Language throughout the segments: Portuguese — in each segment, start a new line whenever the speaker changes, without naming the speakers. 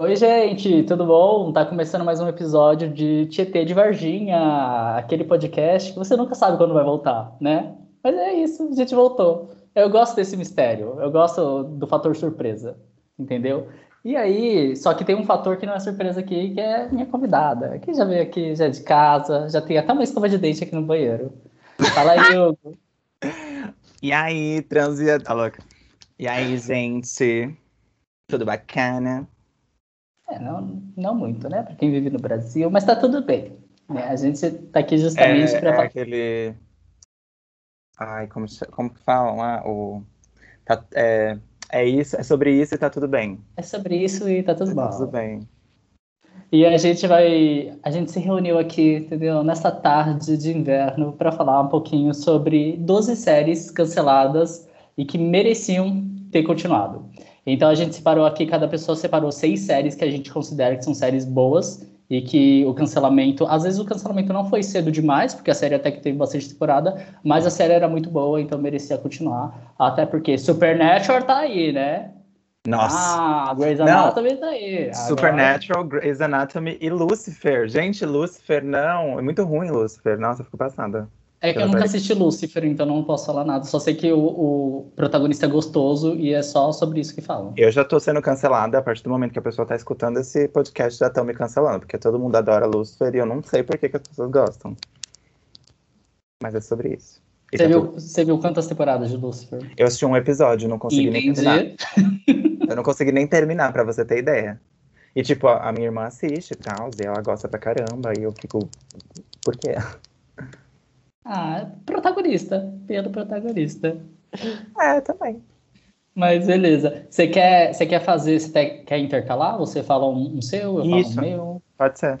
Oi, gente, tudo bom? Tá começando mais um episódio de Tietê de Varginha, aquele podcast que você nunca sabe quando vai voltar, né? Mas é isso, a gente voltou. Eu gosto desse mistério, eu gosto do fator surpresa, entendeu? E aí, só que tem um fator que não é surpresa aqui, que é minha convidada, que já veio aqui, já é de casa, já tem até uma escova de dente aqui no banheiro. Fala aí, Hugo.
E aí, transia, tá louca? E aí, gente? Tudo bacana?
É, não, não muito, né? Para quem vive no Brasil, mas tá tudo bem. Né? A gente tá aqui justamente
é,
para
é aquele. Ai, como, como que falam lá? O... Tá, é, é isso, é sobre isso e tá tudo bem.
É sobre isso e tá tudo
tá
bom.
tudo bem.
E a gente vai, a gente se reuniu aqui, entendeu? Nessa tarde de inverno para falar um pouquinho sobre 12 séries canceladas e que mereciam ter continuado. Então a gente separou aqui, cada pessoa separou seis séries que a gente considera que são séries boas e que o cancelamento, às vezes o cancelamento não foi cedo demais, porque a série até que teve bastante temporada, mas a série era muito boa, então merecia continuar. Até porque Supernatural tá aí, né?
Nossa.
Ah, Grey's Anatomy tá aí.
Supernatural, Agora... Grey's Anatomy e Lucifer. Gente, Lucifer, não. É muito ruim, Lucifer. Nossa, eu fico passada.
É que eu nunca assisti Lucifer, então não posso falar nada. Só sei que o, o, protagonista é gostoso e é só sobre isso que falam.
Eu já tô sendo cancelada a partir do momento que a pessoa tá escutando esse podcast, já estão me cancelando, porque todo mundo adora Lucifer e eu não sei por que, que as pessoas gostam. Mas é sobre isso.
Você, tá viu, você viu quantas temporadas de Lucifer?
Eu assisti um episódio, não consegui Entendi. nem terminar. eu não consegui nem terminar, pra você ter ideia. E, tipo, a, a minha irmã assiste e tal, e ela gosta pra caramba, e eu fico. Por quê?
Ah, protagonista. Pelo protagonista.
É, também.
Mas beleza. Você quer, você quer fazer, você quer intercalar? Você fala um, um seu, eu
Isso.
falo um meu?
Pode ser.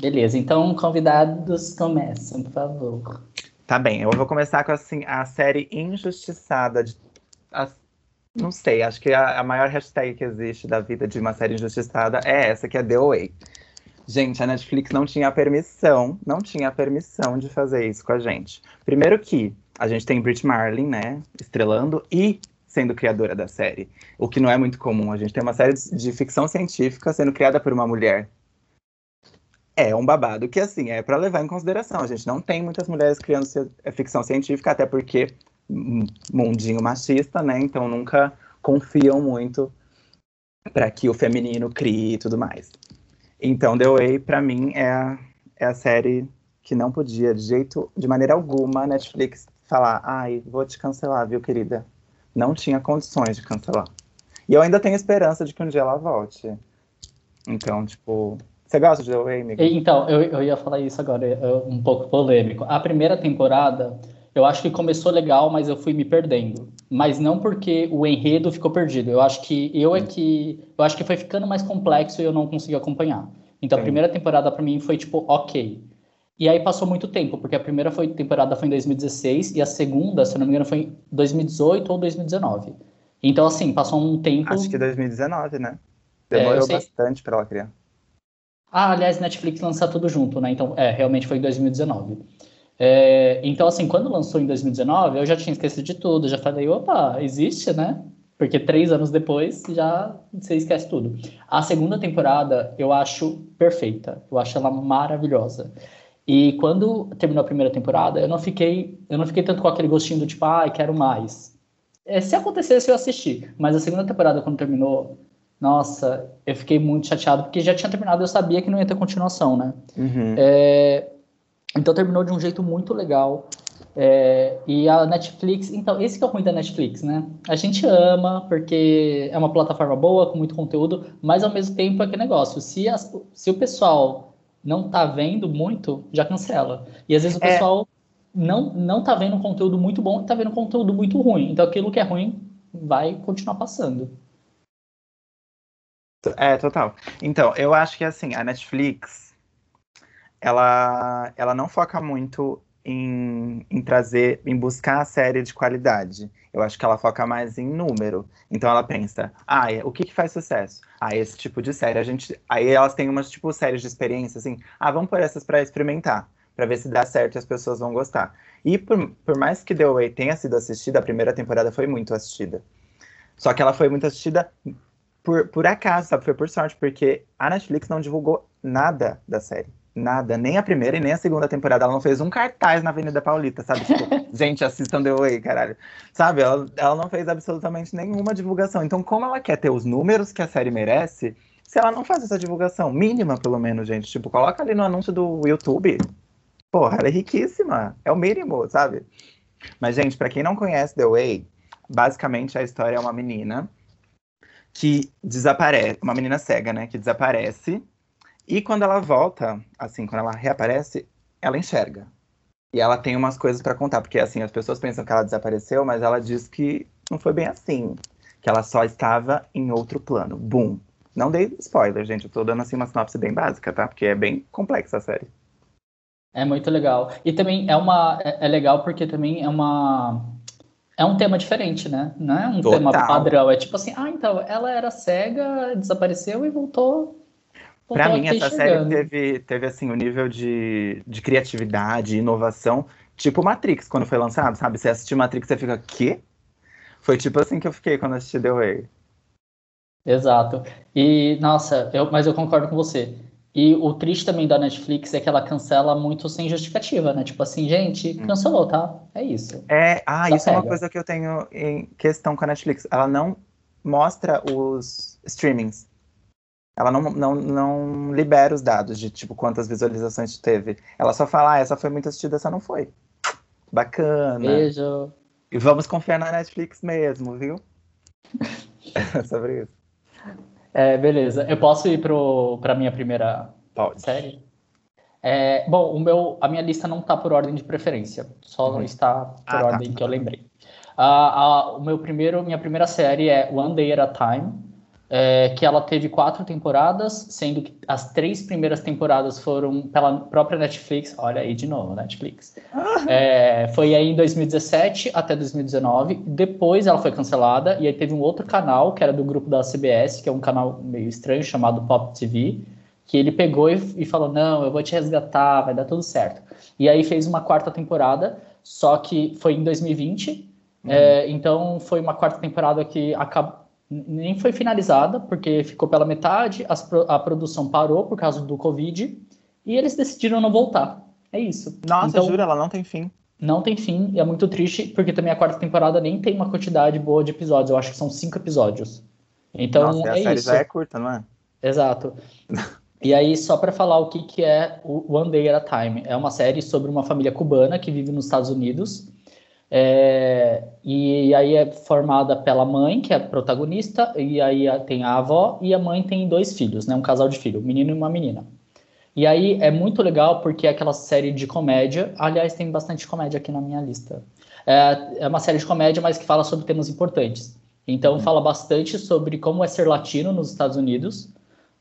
Beleza, então convidados começam, por favor.
Tá bem, eu vou começar com assim, a série injustiçada de. A, não sei, acho que a, a, maior hashtag que existe da vida de uma série injustiçada é essa, que é The Way. Gente, a Netflix não tinha permissão, não tinha permissão de fazer isso com a gente. Primeiro que a gente tem Brit Marlin, né, estrelando e sendo criadora da série, o que não é muito comum. A gente tem uma série de ficção científica sendo criada por uma mulher. É um babado que, assim, é para levar em consideração. A gente não tem muitas mulheres criando é, ficção científica, até porque mundinho machista, né? Então nunca confiam muito para que o feminino crie e tudo mais. Então, The Way, pra mim, é a, é a série que não podia, de jeito, de maneira alguma, a Netflix falar, ai, vou te cancelar, viu, querida? Não tinha condições de cancelar. E eu ainda tenho esperança de que um dia ela volte. Então, tipo. Você gosta de The Way, amigo?
Então, eu, eu ia falar isso agora, é um pouco polêmico. A primeira temporada, eu acho que começou legal, mas eu fui me perdendo. Mas não porque o enredo ficou perdido. Eu acho que eu é que eu acho que foi ficando mais complexo e eu não consegui acompanhar. Então Sim. a primeira temporada para mim foi tipo OK. E aí passou muito tempo, porque a primeira foi, temporada foi em 2016 e a segunda, se não me engano, foi em 2018 ou 2019. Então assim, passou um tempo
Acho que 2019, né? Demorou é, bastante para ela criar.
Ah, aliás, Netflix lança tudo junto, né? Então, é, realmente foi em 2019. É, então, assim, quando lançou em 2019, eu já tinha esquecido de tudo, já falei, opa, existe, né? Porque três anos depois já você esquece tudo. A segunda temporada eu acho perfeita, eu acho ela maravilhosa. E quando terminou a primeira temporada, eu não fiquei, eu não fiquei tanto com aquele gostinho do tipo, ai, ah, quero mais. É, se acontecesse, eu assisti. Mas a segunda temporada, quando terminou, nossa, eu fiquei muito chateado, porque já tinha terminado, eu sabia que não ia ter continuação, né?
Uhum.
É, então terminou de um jeito muito legal. É, e a Netflix, então, esse que é o ruim da Netflix, né? A gente ama, porque é uma plataforma boa, com muito conteúdo, mas ao mesmo tempo é que negócio. Se, as, se o pessoal não tá vendo muito, já cancela. E às vezes o é. pessoal não, não tá vendo conteúdo muito bom, tá vendo conteúdo muito ruim. Então aquilo que é ruim vai continuar passando.
É, total. Então, eu acho que assim, a Netflix ela, ela não foca muito em, em, trazer, em buscar a série de qualidade. Eu acho que ela foca mais em número. Então ela pensa, ah, o que, que faz sucesso? Ah, esse tipo de série. A gente, aí elas têm umas tipo séries de experiência, assim, ah, vamos por essas para experimentar, para ver se dá certo e as pessoas vão gostar. E por, por mais que The Way tenha sido assistida, a primeira temporada foi muito assistida. Só que ela foi muito assistida por, por acaso, sabe? Foi por sorte, porque a Netflix não divulgou nada da série. Nada, nem a primeira e nem a segunda temporada. Ela não fez um cartaz na Avenida Paulista, sabe? Tipo, gente, assistam The Way, caralho. Sabe? Ela, ela não fez absolutamente nenhuma divulgação. Então, como ela quer ter os números que a série merece, se ela não faz essa divulgação, mínima pelo menos, gente, tipo, coloca ali no anúncio do YouTube. Porra, ela é riquíssima. É o mínimo, sabe? Mas, gente, para quem não conhece The Way, basicamente a história é uma menina que desaparece, uma menina cega, né, que desaparece e quando ela volta, assim, quando ela reaparece, ela enxerga. E ela tem umas coisas para contar, porque assim, as pessoas pensam que ela desapareceu, mas ela diz que não foi bem assim, que ela só estava em outro plano. Boom. Não dei spoiler, gente, eu tô dando assim uma sinopse bem básica, tá? Porque é bem complexa a série.
É muito legal. E também é uma é, é legal porque também é uma é um tema diferente, né? Não é um Total. tema padrão. É tipo assim, ah, então ela era cega, desapareceu e voltou
Pra mim, essa série teve, teve assim, o um nível de, de criatividade, inovação, tipo Matrix, quando foi lançado, sabe? Você assistir Matrix, você fica, quê? Foi tipo assim que eu fiquei quando assisti The Way.
Exato. E, nossa, eu, mas eu concordo com você. E o triste também da Netflix é que ela cancela muito sem justificativa, né? Tipo assim, gente, hum. cancelou, tá? É isso.
É, ah, isso pega. é uma coisa que eu tenho em questão com a Netflix. Ela não mostra os streamings ela não, não, não libera os dados de tipo quantas visualizações teve. Ela só fala, ah, essa foi muito assistida, essa não foi. Bacana.
Beijo.
E vamos confiar na Netflix mesmo, viu? Sobre isso.
É, beleza. Eu posso ir para a minha primeira
Pode.
série? É, bom, o meu, a minha lista não está por ordem de preferência, só uhum. está por ah, tá. ordem tá. que eu lembrei. Uh, uh, o meu primeiro, minha primeira série é One Day at a Time, é, que ela teve quatro temporadas, sendo que as três primeiras temporadas foram pela própria Netflix. Olha aí de novo, Netflix. É, foi aí em 2017 até 2019. Depois ela foi cancelada e aí teve um outro canal que era do grupo da CBS, que é um canal meio estranho chamado Pop TV, que ele pegou e, e falou: Não, eu vou te resgatar, vai dar tudo certo. E aí fez uma quarta temporada, só que foi em 2020. Uhum. É, então foi uma quarta temporada que acabou nem foi finalizada, porque ficou pela metade, as, a produção parou por causa do Covid, e eles decidiram não voltar. É isso.
Nossa, então, jura, ela não tem fim.
Não tem fim, e é muito triste, porque também a quarta temporada nem tem uma quantidade boa de episódios, eu acho que são cinco episódios. Então,
Nossa,
é
a série
isso.
já é curta, não é?
Exato. E aí, só para falar o que, que é o One Day at a Time. É uma série sobre uma família cubana que vive nos Estados Unidos é, e aí é formada pela mãe, que é a protagonista, e aí tem a avó, e a mãe tem dois filhos, né? Um casal de filho, um menino e uma menina. E aí é muito legal porque é aquela série de comédia. Aliás, tem bastante comédia aqui na minha lista. É, é uma série de comédia, mas que fala sobre temas importantes. Então, uhum. fala bastante sobre como é ser latino nos Estados Unidos,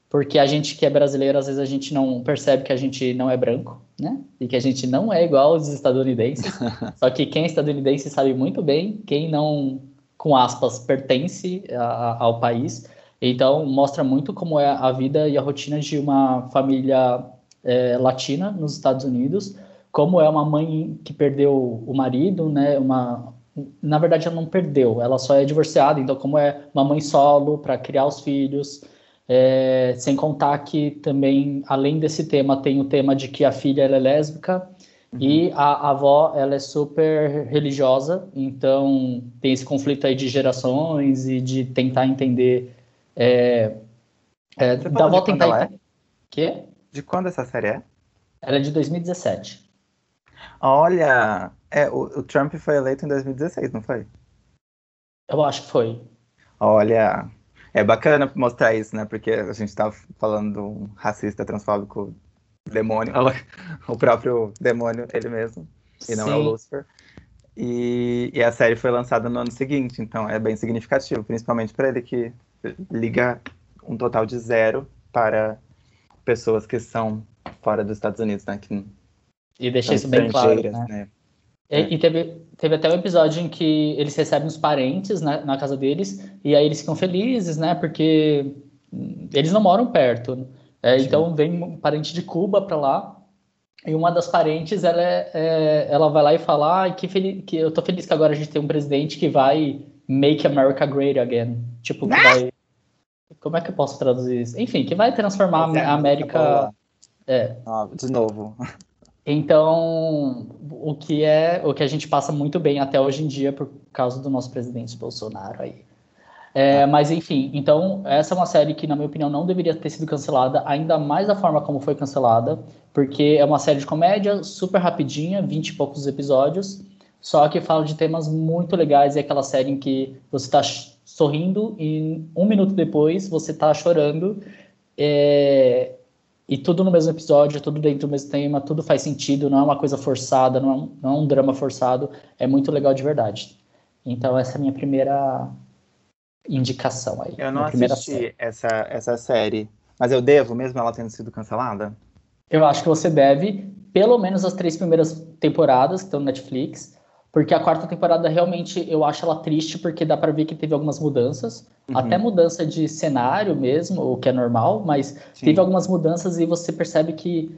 porque a gente que é brasileiro, às vezes a gente não percebe que a gente não é branco, né? E que a gente não é igual aos estadunidenses. Só que quem é estadunidense sabe muito bem, quem não, com aspas, pertence a, ao país. Então, mostra muito como é a vida e a rotina de uma família é, latina nos Estados Unidos, como é uma mãe que perdeu o marido, né? Uma, na verdade, ela não perdeu, ela só é divorciada, então, como é uma mãe solo para criar os filhos. É, sem contar que também, além desse tema, tem o tema de que a filha é lésbica uhum. e a, a, avó ela é super religiosa, então tem esse conflito aí de gerações e de tentar entender. É, é, da avó tentar.
É? Que? De quando essa série é?
Ela é de 2017.
Olha, é, o, o Trump foi eleito em 2016, não foi?
Eu acho que foi.
Olha, é bacana mostrar isso, né? Porque a gente tá falando de um racista transfóbico demônio, o próprio demônio, ele mesmo, e não Sim. é o Lucifer. E, e, a série foi lançada no ano seguinte, então é bem significativo, principalmente para ele que liga um total de zero para pessoas que são fora dos Estados Unidos, né? Que
e deixa isso bem claro, né? né? E, é. e, teve, teve até um episódio em que eles recebem os parentes na, na, casa deles e aí eles ficam felizes, né? Porque eles não moram perto. É, então vem um parente de Cuba para lá e uma das parentes ela, é, é, ela vai lá e fala ah, que, que eu tô feliz que agora a gente tem um presidente que vai make America great again. Tipo, que ah! vai Como é que eu posso traduzir isso? Enfim, que vai transformar a América.
É. Ah, de novo.
Então, o que é o que a gente passa muito bem até hoje em dia por causa do nosso presidente Bolsonaro aí. É, mas enfim, então essa é uma série que, na minha opinião, não deveria ter sido cancelada, ainda mais da forma como foi cancelada, porque é uma série de comédia super rapidinha, 20 e poucos episódios, só que fala de temas muito legais, é aquela série em que você está sorrindo e um minuto depois você tá chorando. É... E tudo no mesmo episódio, tudo dentro do mesmo tema, tudo faz sentido, não é uma coisa forçada, não é um, não é um drama forçado, é muito legal de verdade. Então essa é a minha primeira indicação aí.
Eu não assisti essa, essa série, mas eu devo, mesmo ela tendo sido cancelada?
Eu acho que você deve, pelo menos as três primeiras temporadas que estão no Netflix, porque a quarta temporada realmente eu acho ela triste, porque dá para ver que teve algumas mudanças, uhum. até mudança de cenário mesmo, o que é normal, mas Sim. teve algumas mudanças e você percebe que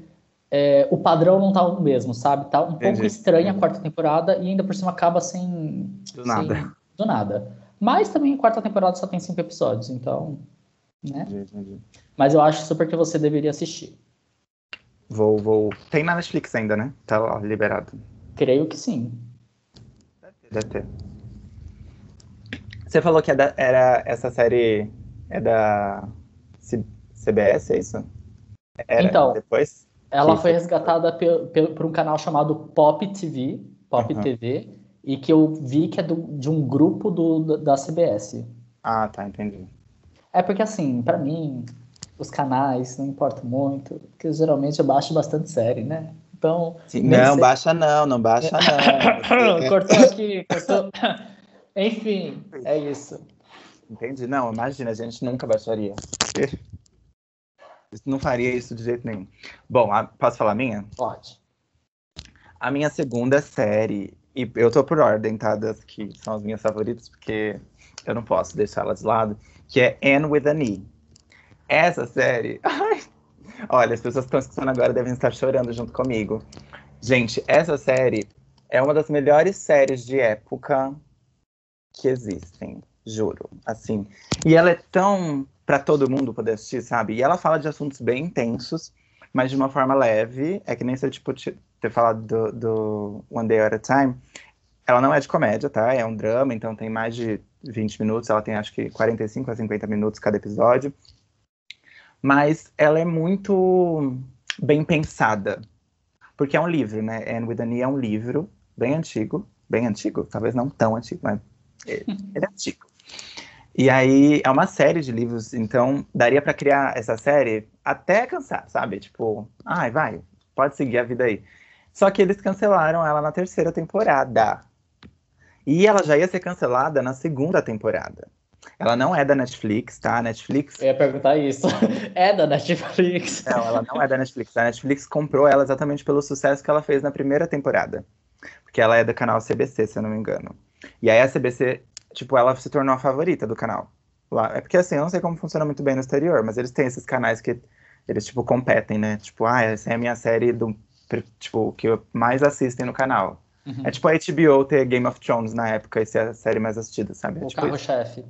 é, o padrão não tá o mesmo, sabe? Tá um Entendi. pouco estranha a quarta temporada e ainda por cima acaba sem.
Do sem, nada.
Do nada. Mas também a quarta temporada só tem cinco episódios, então. Né? Entendi. Mas eu acho super que você deveria assistir.
Vou, vou. Tem na Netflix ainda, né? Tá lá, liberado.
Creio que sim.
Você falou que é da, era essa série é da C, CBS, é isso?
Era então, depois? Ela foi resgatada por, por um canal chamado Pop TV, Pop uhum. TV, e que eu vi que é do, de um grupo do, da CBS.
Ah, tá, entendi.
É porque assim, para mim, os canais não importam muito, porque geralmente eu baixo bastante série, né? Então.
Sim, não, sei... baixa não, não baixa
não. cortou aqui, cortou. Enfim, é isso.
Entendi. Não, imagina, a gente nunca baixaria. Não faria isso de jeito nenhum. Bom, a... posso falar a minha?
Pode.
A minha segunda série, e eu tô por ordem, tá? Das que são as minhas favoritas, porque eu não posso deixar elas de lado, que é Anne with an E. Essa série. Ai, Olha, as pessoas que estão escutando agora devem estar chorando junto comigo. Gente, essa série é uma das melhores séries de época que existem, juro. Assim, e ela é tão para todo mundo poder assistir, sabe? E ela fala de assuntos bem intensos, mas de uma forma leve. É que nem se eu tipo, ter falado do, do One Day at a Time. Ela não é de comédia, tá? É um drama, então tem mais de 20 minutos. Ela tem acho que 45 a 50 minutos cada episódio mas ela é muito bem pensada, porque é um livro, né? Anne with an E é um livro bem antigo, bem antigo, talvez não tão antigo, mas ele é antigo. E aí é uma série de livros, então daria para criar essa série até cansar, sabe? Tipo, ai, vai, pode seguir a vida aí. Só que eles cancelaram ela na terceira temporada. E ela já ia ser cancelada na segunda temporada. Ela não é da Netflix, tá? A Netflix.
Eu ia perguntar isso. é da Netflix.
Não, ela não é da Netflix. A Netflix comprou ela exatamente pelo sucesso que ela fez na primeira temporada. Porque ela é do canal CBC, se eu não me engano. E aí a CBC, tipo, ela se tornou a favorita do canal. Lá. É porque assim, eu não sei como funciona muito bem no exterior, mas eles têm esses canais que eles, tipo, competem, né? Tipo, ah, essa é a minha série do. Tipo, que mais assistem no canal. Uhum. É tipo a HBO ter Game of Thrones na época e ser a série mais assistida, sabe?
O
tipo
carro-chefe.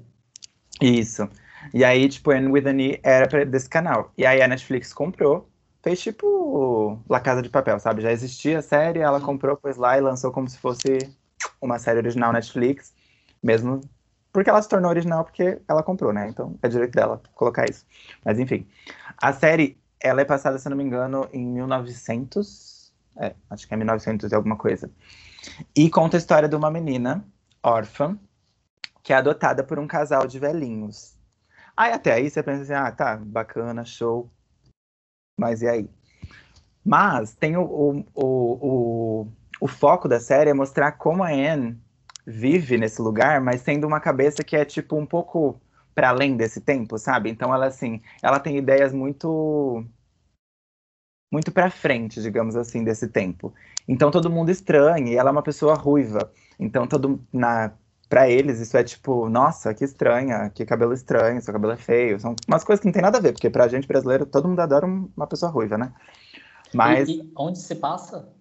Isso. E aí, tipo, Anne with an E era desse canal. E aí a Netflix comprou, fez tipo La Casa de Papel, sabe? Já existia a série, ela comprou, pôs lá e lançou como se fosse uma série original Netflix, mesmo porque ela se tornou original porque ela comprou, né? Então é direito dela colocar isso. Mas enfim, a série, ela é passada, se não me engano, em 1900, é, acho que é 1900 e alguma coisa. E conta a história de uma menina órfã que é adotada por um casal de velhinhos. Aí até aí você pensa assim, ah, tá, bacana, show. Mas e aí? Mas tem o, o, o, o, o foco da série é mostrar como a Anne vive nesse lugar, mas sendo uma cabeça que é tipo um pouco para além desse tempo, sabe? Então ela assim, ela tem ideias muito muito para frente, digamos assim, desse tempo. Então todo mundo estranha, e ela é uma pessoa ruiva. Então todo na para eles isso é tipo, nossa, que estranha, que cabelo estranho, seu cabelo é feio. São umas coisas que não tem nada a ver, porque pra gente brasileiro todo mundo adora uma pessoa ruiva, né?
Mas. E, e onde se passa?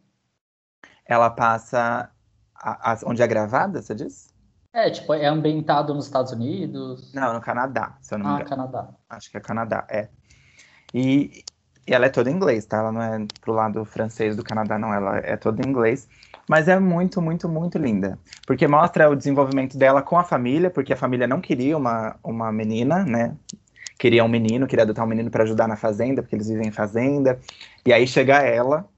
Ela passa. A, a, onde é gravada, você diz?
É, tipo, é ambientado nos Estados Unidos?
Não, no Canadá, se eu não me
Ah,
engano.
Canadá.
Acho que é Canadá, é. E, e ela é toda em inglês, tá? Ela não é pro lado francês do Canadá, não. Ela é toda em inglês. Mas é muito, muito, muito linda. Porque mostra o desenvolvimento dela com a família, porque a família não queria uma, uma menina, né? Queria um menino, queria adotar um menino para ajudar na fazenda, porque eles vivem em fazenda. E aí chega ela,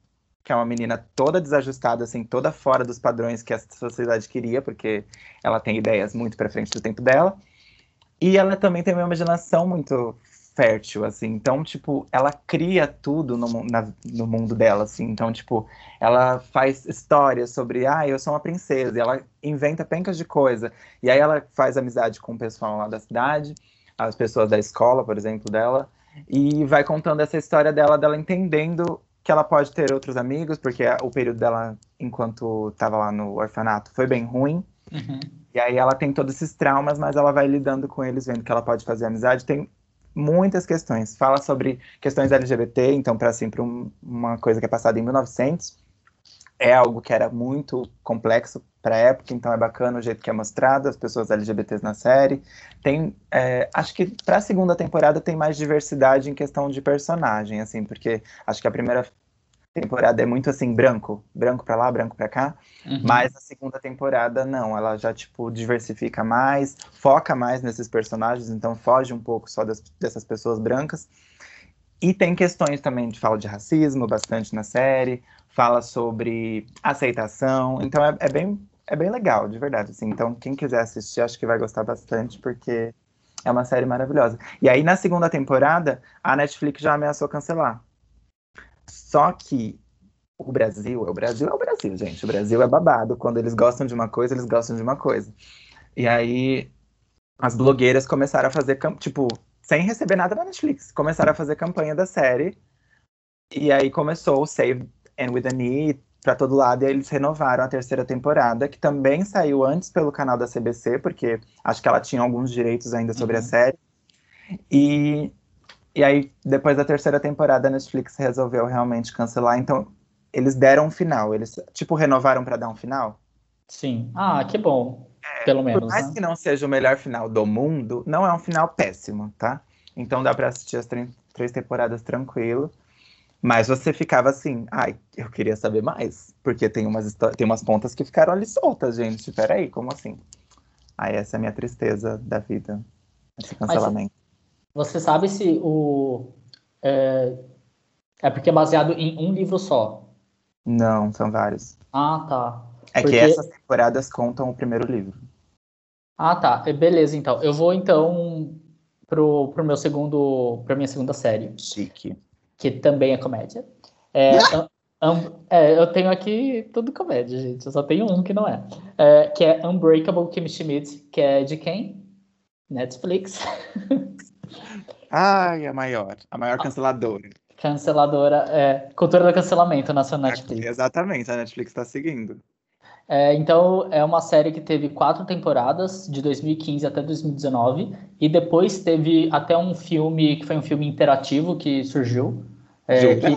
que é uma menina toda desajustada, assim, toda fora dos padrões que a sociedade queria, porque ela tem ideias muito para frente do tempo dela. E ela também tem uma imaginação muito fértil, assim. Então, tipo, ela cria tudo no, na- no mundo dela, assim. Então, tipo, ela faz histórias sobre, ah, eu sou uma princesa. E ela inventa pencas de coisa. E aí ela faz amizade com o pessoal lá da cidade, as pessoas da escola, por exemplo, dela. E vai contando essa história dela, dela entendendo que ela pode ter outros amigos, porque o período dela, enquanto estava lá no orfanato, foi bem ruim.
Uhum.
E aí ela tem todos esses traumas, mas ela vai lidando com eles, vendo que ela pode fazer amizade. Tem muitas questões. Fala sobre questões LGBT, então, para sempre um, uma coisa que é passada em 1900, é algo que era muito complexo para a época, então é bacana o jeito que é mostrado, as pessoas LGBTs na série. Tem, é, acho que para a segunda temporada tem mais diversidade em questão de personagem, assim, porque acho que a primeira temporada é muito assim branco, branco para lá, branco para cá.
Uhum.
Mas a segunda temporada, não, ela já, tipo, diversifica mais, foca mais nesses personagens, então foge um pouco só das- dessas pessoas brancas. E tem questões também de fala de racismo, bastante na série, fala sobre aceitação, então é, é bem, é bem legal, de verdade, assim. Então, quem quiser assistir, acho que vai gostar bastante, porque é uma série maravilhosa. E aí, na segunda temporada, a Netflix já ameaçou cancelar. Só que o Brasil, é o Brasil é o Brasil, gente. O Brasil é babado. Quando eles gostam de uma coisa, eles gostam de uma coisa. E aí as blogueiras começaram a fazer, tipo, sem receber nada da Netflix, começaram a fazer campanha da série. E aí começou o Save and With a Knee pra todo lado, e aí eles renovaram a terceira temporada, que também saiu antes pelo canal da CBC, porque acho que ela tinha alguns direitos ainda sobre a
Uhum.
série. E, e aí, depois da terceira temporada, a Netflix resolveu realmente cancelar. Então, eles deram um final. Eles, tipo, renovaram pra dar um final.
Sim. Ah, que bom. Pelo
Por
menos,
mais
né?
que não seja o melhor final do mundo, não é um final péssimo, tá? Então dá pra assistir as três temporadas tranquilo. Mas você ficava assim, ai, eu queria saber mais. Porque tem umas, tem umas pontas que ficaram ali soltas, gente. Peraí, como assim? Aí essa é a minha tristeza da vida. Esse cancelamento.
Você sabe se o. É, é porque é baseado em um livro só.
Não, são vários.
Ah, tá.
É
Porque-
que essas temporadas contam o primeiro livro.
Ah, tá. Beleza, então. Eu vou então pro, pro meu segundo. Pra minha segunda série,
Chique.
que também é comédia. É, am- é, eu tenho aqui tudo comédia, gente. Eu só tenho um que não é. É, que é Unbreakable Kimmy Schmidt, que é de quem? Netflix.
Ai, a maior. A maior canceladora.
Canceladora. É, cultura do cancelamento na sua Netflix.
Exatamente, a Netflix tá seguindo.
É, então, é uma série que teve quatro temporadas, de 2015 até 2019, e depois teve até um filme, que foi um filme interativo que surgiu. É, que-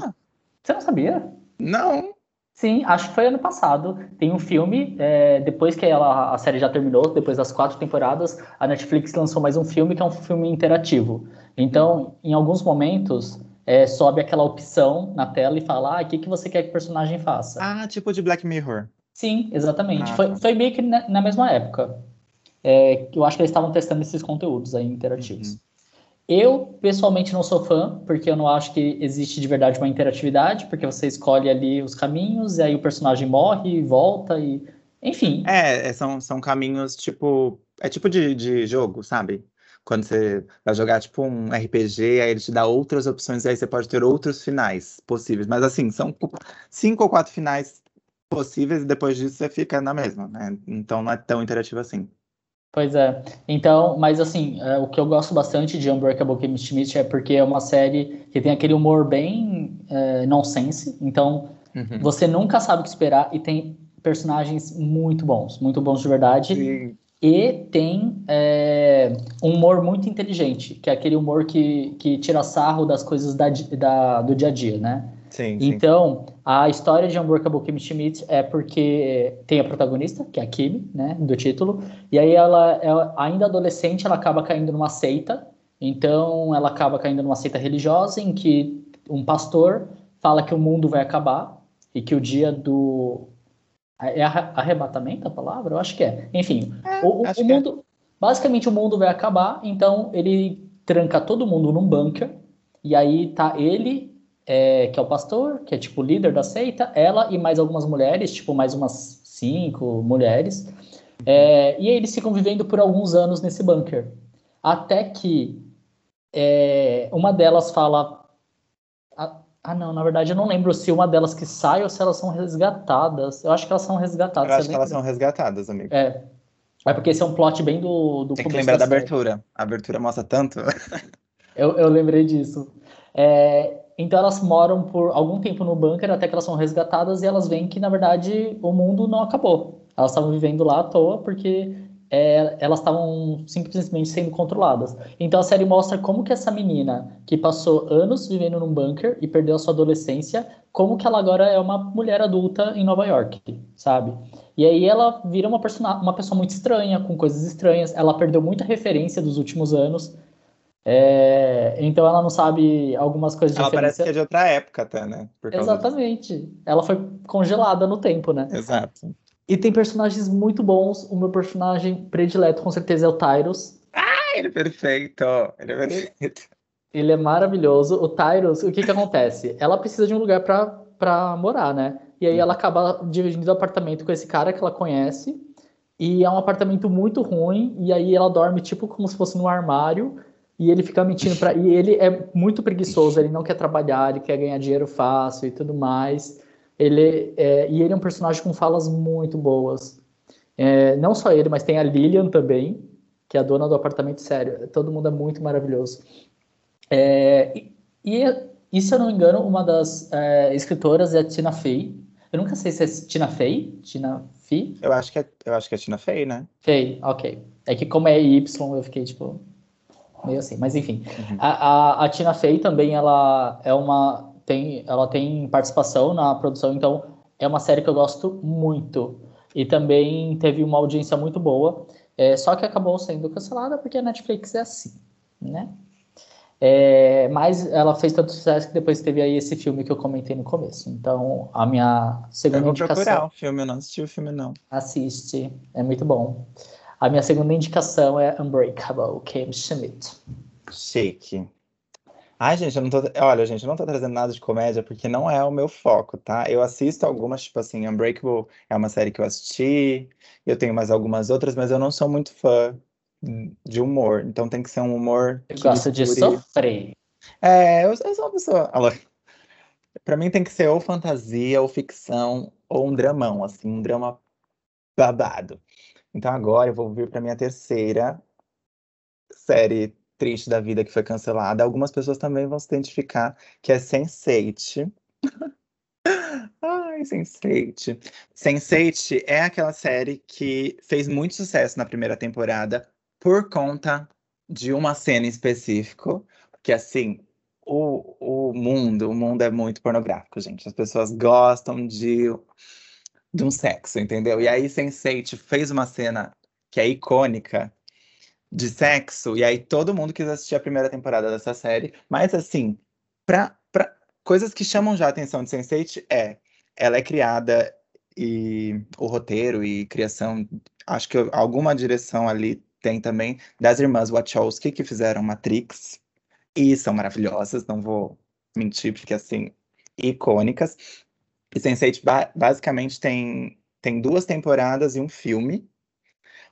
Você não sabia?
Não.
Sim, acho que foi ano passado. Tem um filme, é, depois que ela, a série já terminou, depois das quatro temporadas, a Netflix lançou mais um filme, que é um filme interativo. Então, em alguns momentos, é, sobe aquela opção na tela e fala, ah, o que, que você quer que o personagem faça?
Ah, tipo de Black Mirror.
Sim, exatamente.
Ah,
foi,
tá.
foi meio que na, na mesma época. É, eu acho que eles estavam testando esses conteúdos aí interativos.
Uhum.
Eu, pessoalmente, não sou fã, porque eu não acho que existe de verdade uma interatividade, porque você escolhe ali os caminhos, e aí o personagem morre e volta, e. Enfim.
É, é, são, são caminhos tipo. É tipo de, de jogo, sabe? Quando você vai jogar tipo um RPG, aí ele te dá outras opções, e aí você pode ter outros finais possíveis. Mas assim, são cinco ou quatro finais possíveis, e depois disso você fica na mesma, né? Então não é tão interativo assim.
Pois é. Então, mas assim, é, o que eu gosto bastante de Unbreakable Kimmy Schmidt é porque é uma série que tem aquele humor bem é, nonsense. Então,
Uhum.
você nunca sabe o que esperar e tem personagens muito bons, muito bons de verdade.
E-
E tem é, um humor muito inteligente, que é aquele humor que, que tira sarro das coisas da, da- do dia a dia, né?
Sim,
então, sim. a história de Unbreakable Kimmy Schmidt é porque tem a protagonista, que é a Kimi, né, do título, e aí ela, ela, ainda adolescente, ela acaba caindo numa seita, então ela acaba caindo numa seita religiosa em que um pastor fala que o mundo vai acabar e que o dia do... É arrebatamento a palavra? Eu acho que é. Enfim, é, o, o é. mundo... É. Basicamente, o mundo vai acabar, então ele tranca todo mundo num bunker, e aí tá ele, é, que é o pastor, que é tipo líder da seita, ela e mais algumas mulheres, tipo mais umas cinco mulheres. É, e aí eles ficam vivendo por alguns anos nesse bunker. Até que é, uma delas fala. Ah, ah, não, na verdade eu não lembro se uma delas que sai ou se elas são resgatadas. Eu acho que elas são resgatadas.
Eu acho que elas são resgatadas, amigo.
É. É porque esse é um plot bem do, do
Tem que lembrar da, da abertura. A abertura mostra tanto.
eu, eu lembrei disso. É, então elas moram por algum tempo no bunker até que elas são resgatadas e elas veem que, na verdade, o mundo não acabou. Elas estavam vivendo lá à toa porque é, elas estavam simplesmente sendo controladas. Então a série mostra como que essa menina, que passou anos vivendo num bunker e perdeu a sua adolescência, como que ela agora é uma mulher adulta em Nova York, sabe? E aí ela vira uma, uma pessoa muito estranha, com coisas estranhas. Ela perdeu muita referência dos últimos anos. É, então ela não sabe algumas coisas
de Ela parece que é de outra época até, né?
Exatamente. Disso. Ela foi congelada no tempo, né?
Exato.
E tem personagens muito bons. O meu personagem predileto, com certeza, é o Tyrus.
Ah, ele é perfeito! Ele é perfeito.
Ele é maravilhoso. O Tyrus, o que que acontece? Ela precisa de um lugar para morar, né? E aí ela acaba dividindo o apartamento com esse cara que ela conhece. E é um apartamento muito ruim. E aí ela dorme tipo como se fosse no armário. E ele fica mentindo para. E ele é muito preguiçoso, ele não quer trabalhar, ele quer ganhar dinheiro fácil e tudo mais. Ele é... E ele é um personagem com falas muito boas. É... Não só ele, mas tem a Lilian também, que é a dona do apartamento sério. Todo mundo é muito maravilhoso. É... E, e, se eu não me engano, uma das é, escritoras é a Tina Fey. Eu nunca sei se é Tina Fey, Tina Fey.
Eu acho que é, eu acho que é Tina Fey, né?
Fey, ok. É que como é Y, eu fiquei tipo meio assim, mas enfim. Uhum. A, a, a, Tina Fey também, ela é uma tem, ela tem participação na produção, então é uma série que eu gosto muito. E também teve uma audiência muito boa, é, só que acabou sendo cancelada porque a Netflix é assim, né? É, mas ela fez tanto sucesso que depois teve aí esse filme que eu comentei no começo. Então, a minha segunda eu vou indicação... procurar
o filme, eu não assisti o filme, não.
Assiste, é muito bom. A minha segunda indicação é Unbreakable, Kim Schmidt.
Chique. Ai, gente, eu não tô. Olha, gente, eu não tô trazendo nada de comédia porque não é o meu foco, tá? Eu assisto algumas, tipo assim, Unbreakable é uma série que eu assisti, eu tenho mais algumas outras, mas eu não sou muito fã de humor. Então tem que ser um humor.
Eu gosto de sofrer.
É, eu, eu sou uma pessoa. Olha, pra mim tem que ser ou fantasia, ou ficção, ou um dramão, assim, um drama babado. Então agora eu vou vir para minha terceira série triste da vida que foi cancelada. Algumas pessoas também vão se identificar, que é Sense8. Ai, Sense8. Sense8 é aquela série que fez muito sucesso na primeira temporada por conta de uma cena em específico, porque assim, o, o mundo, o mundo é muito pornográfico, gente. As pessoas gostam de de um sexo, entendeu? E aí Sense8 fez uma cena que é icônica de sexo, e aí todo mundo quis assistir a primeira temporada dessa série, mas assim, pra, pra coisas que chamam já a atenção de Sense8 é, ela é criada e o roteiro e criação, acho que alguma direção ali tem também das irmãs Wachowski que fizeram Matrix e são maravilhosas, não vou mentir porque assim icônicas. E Sense8 ba basicamente tem, tem duas temporadas e um filme,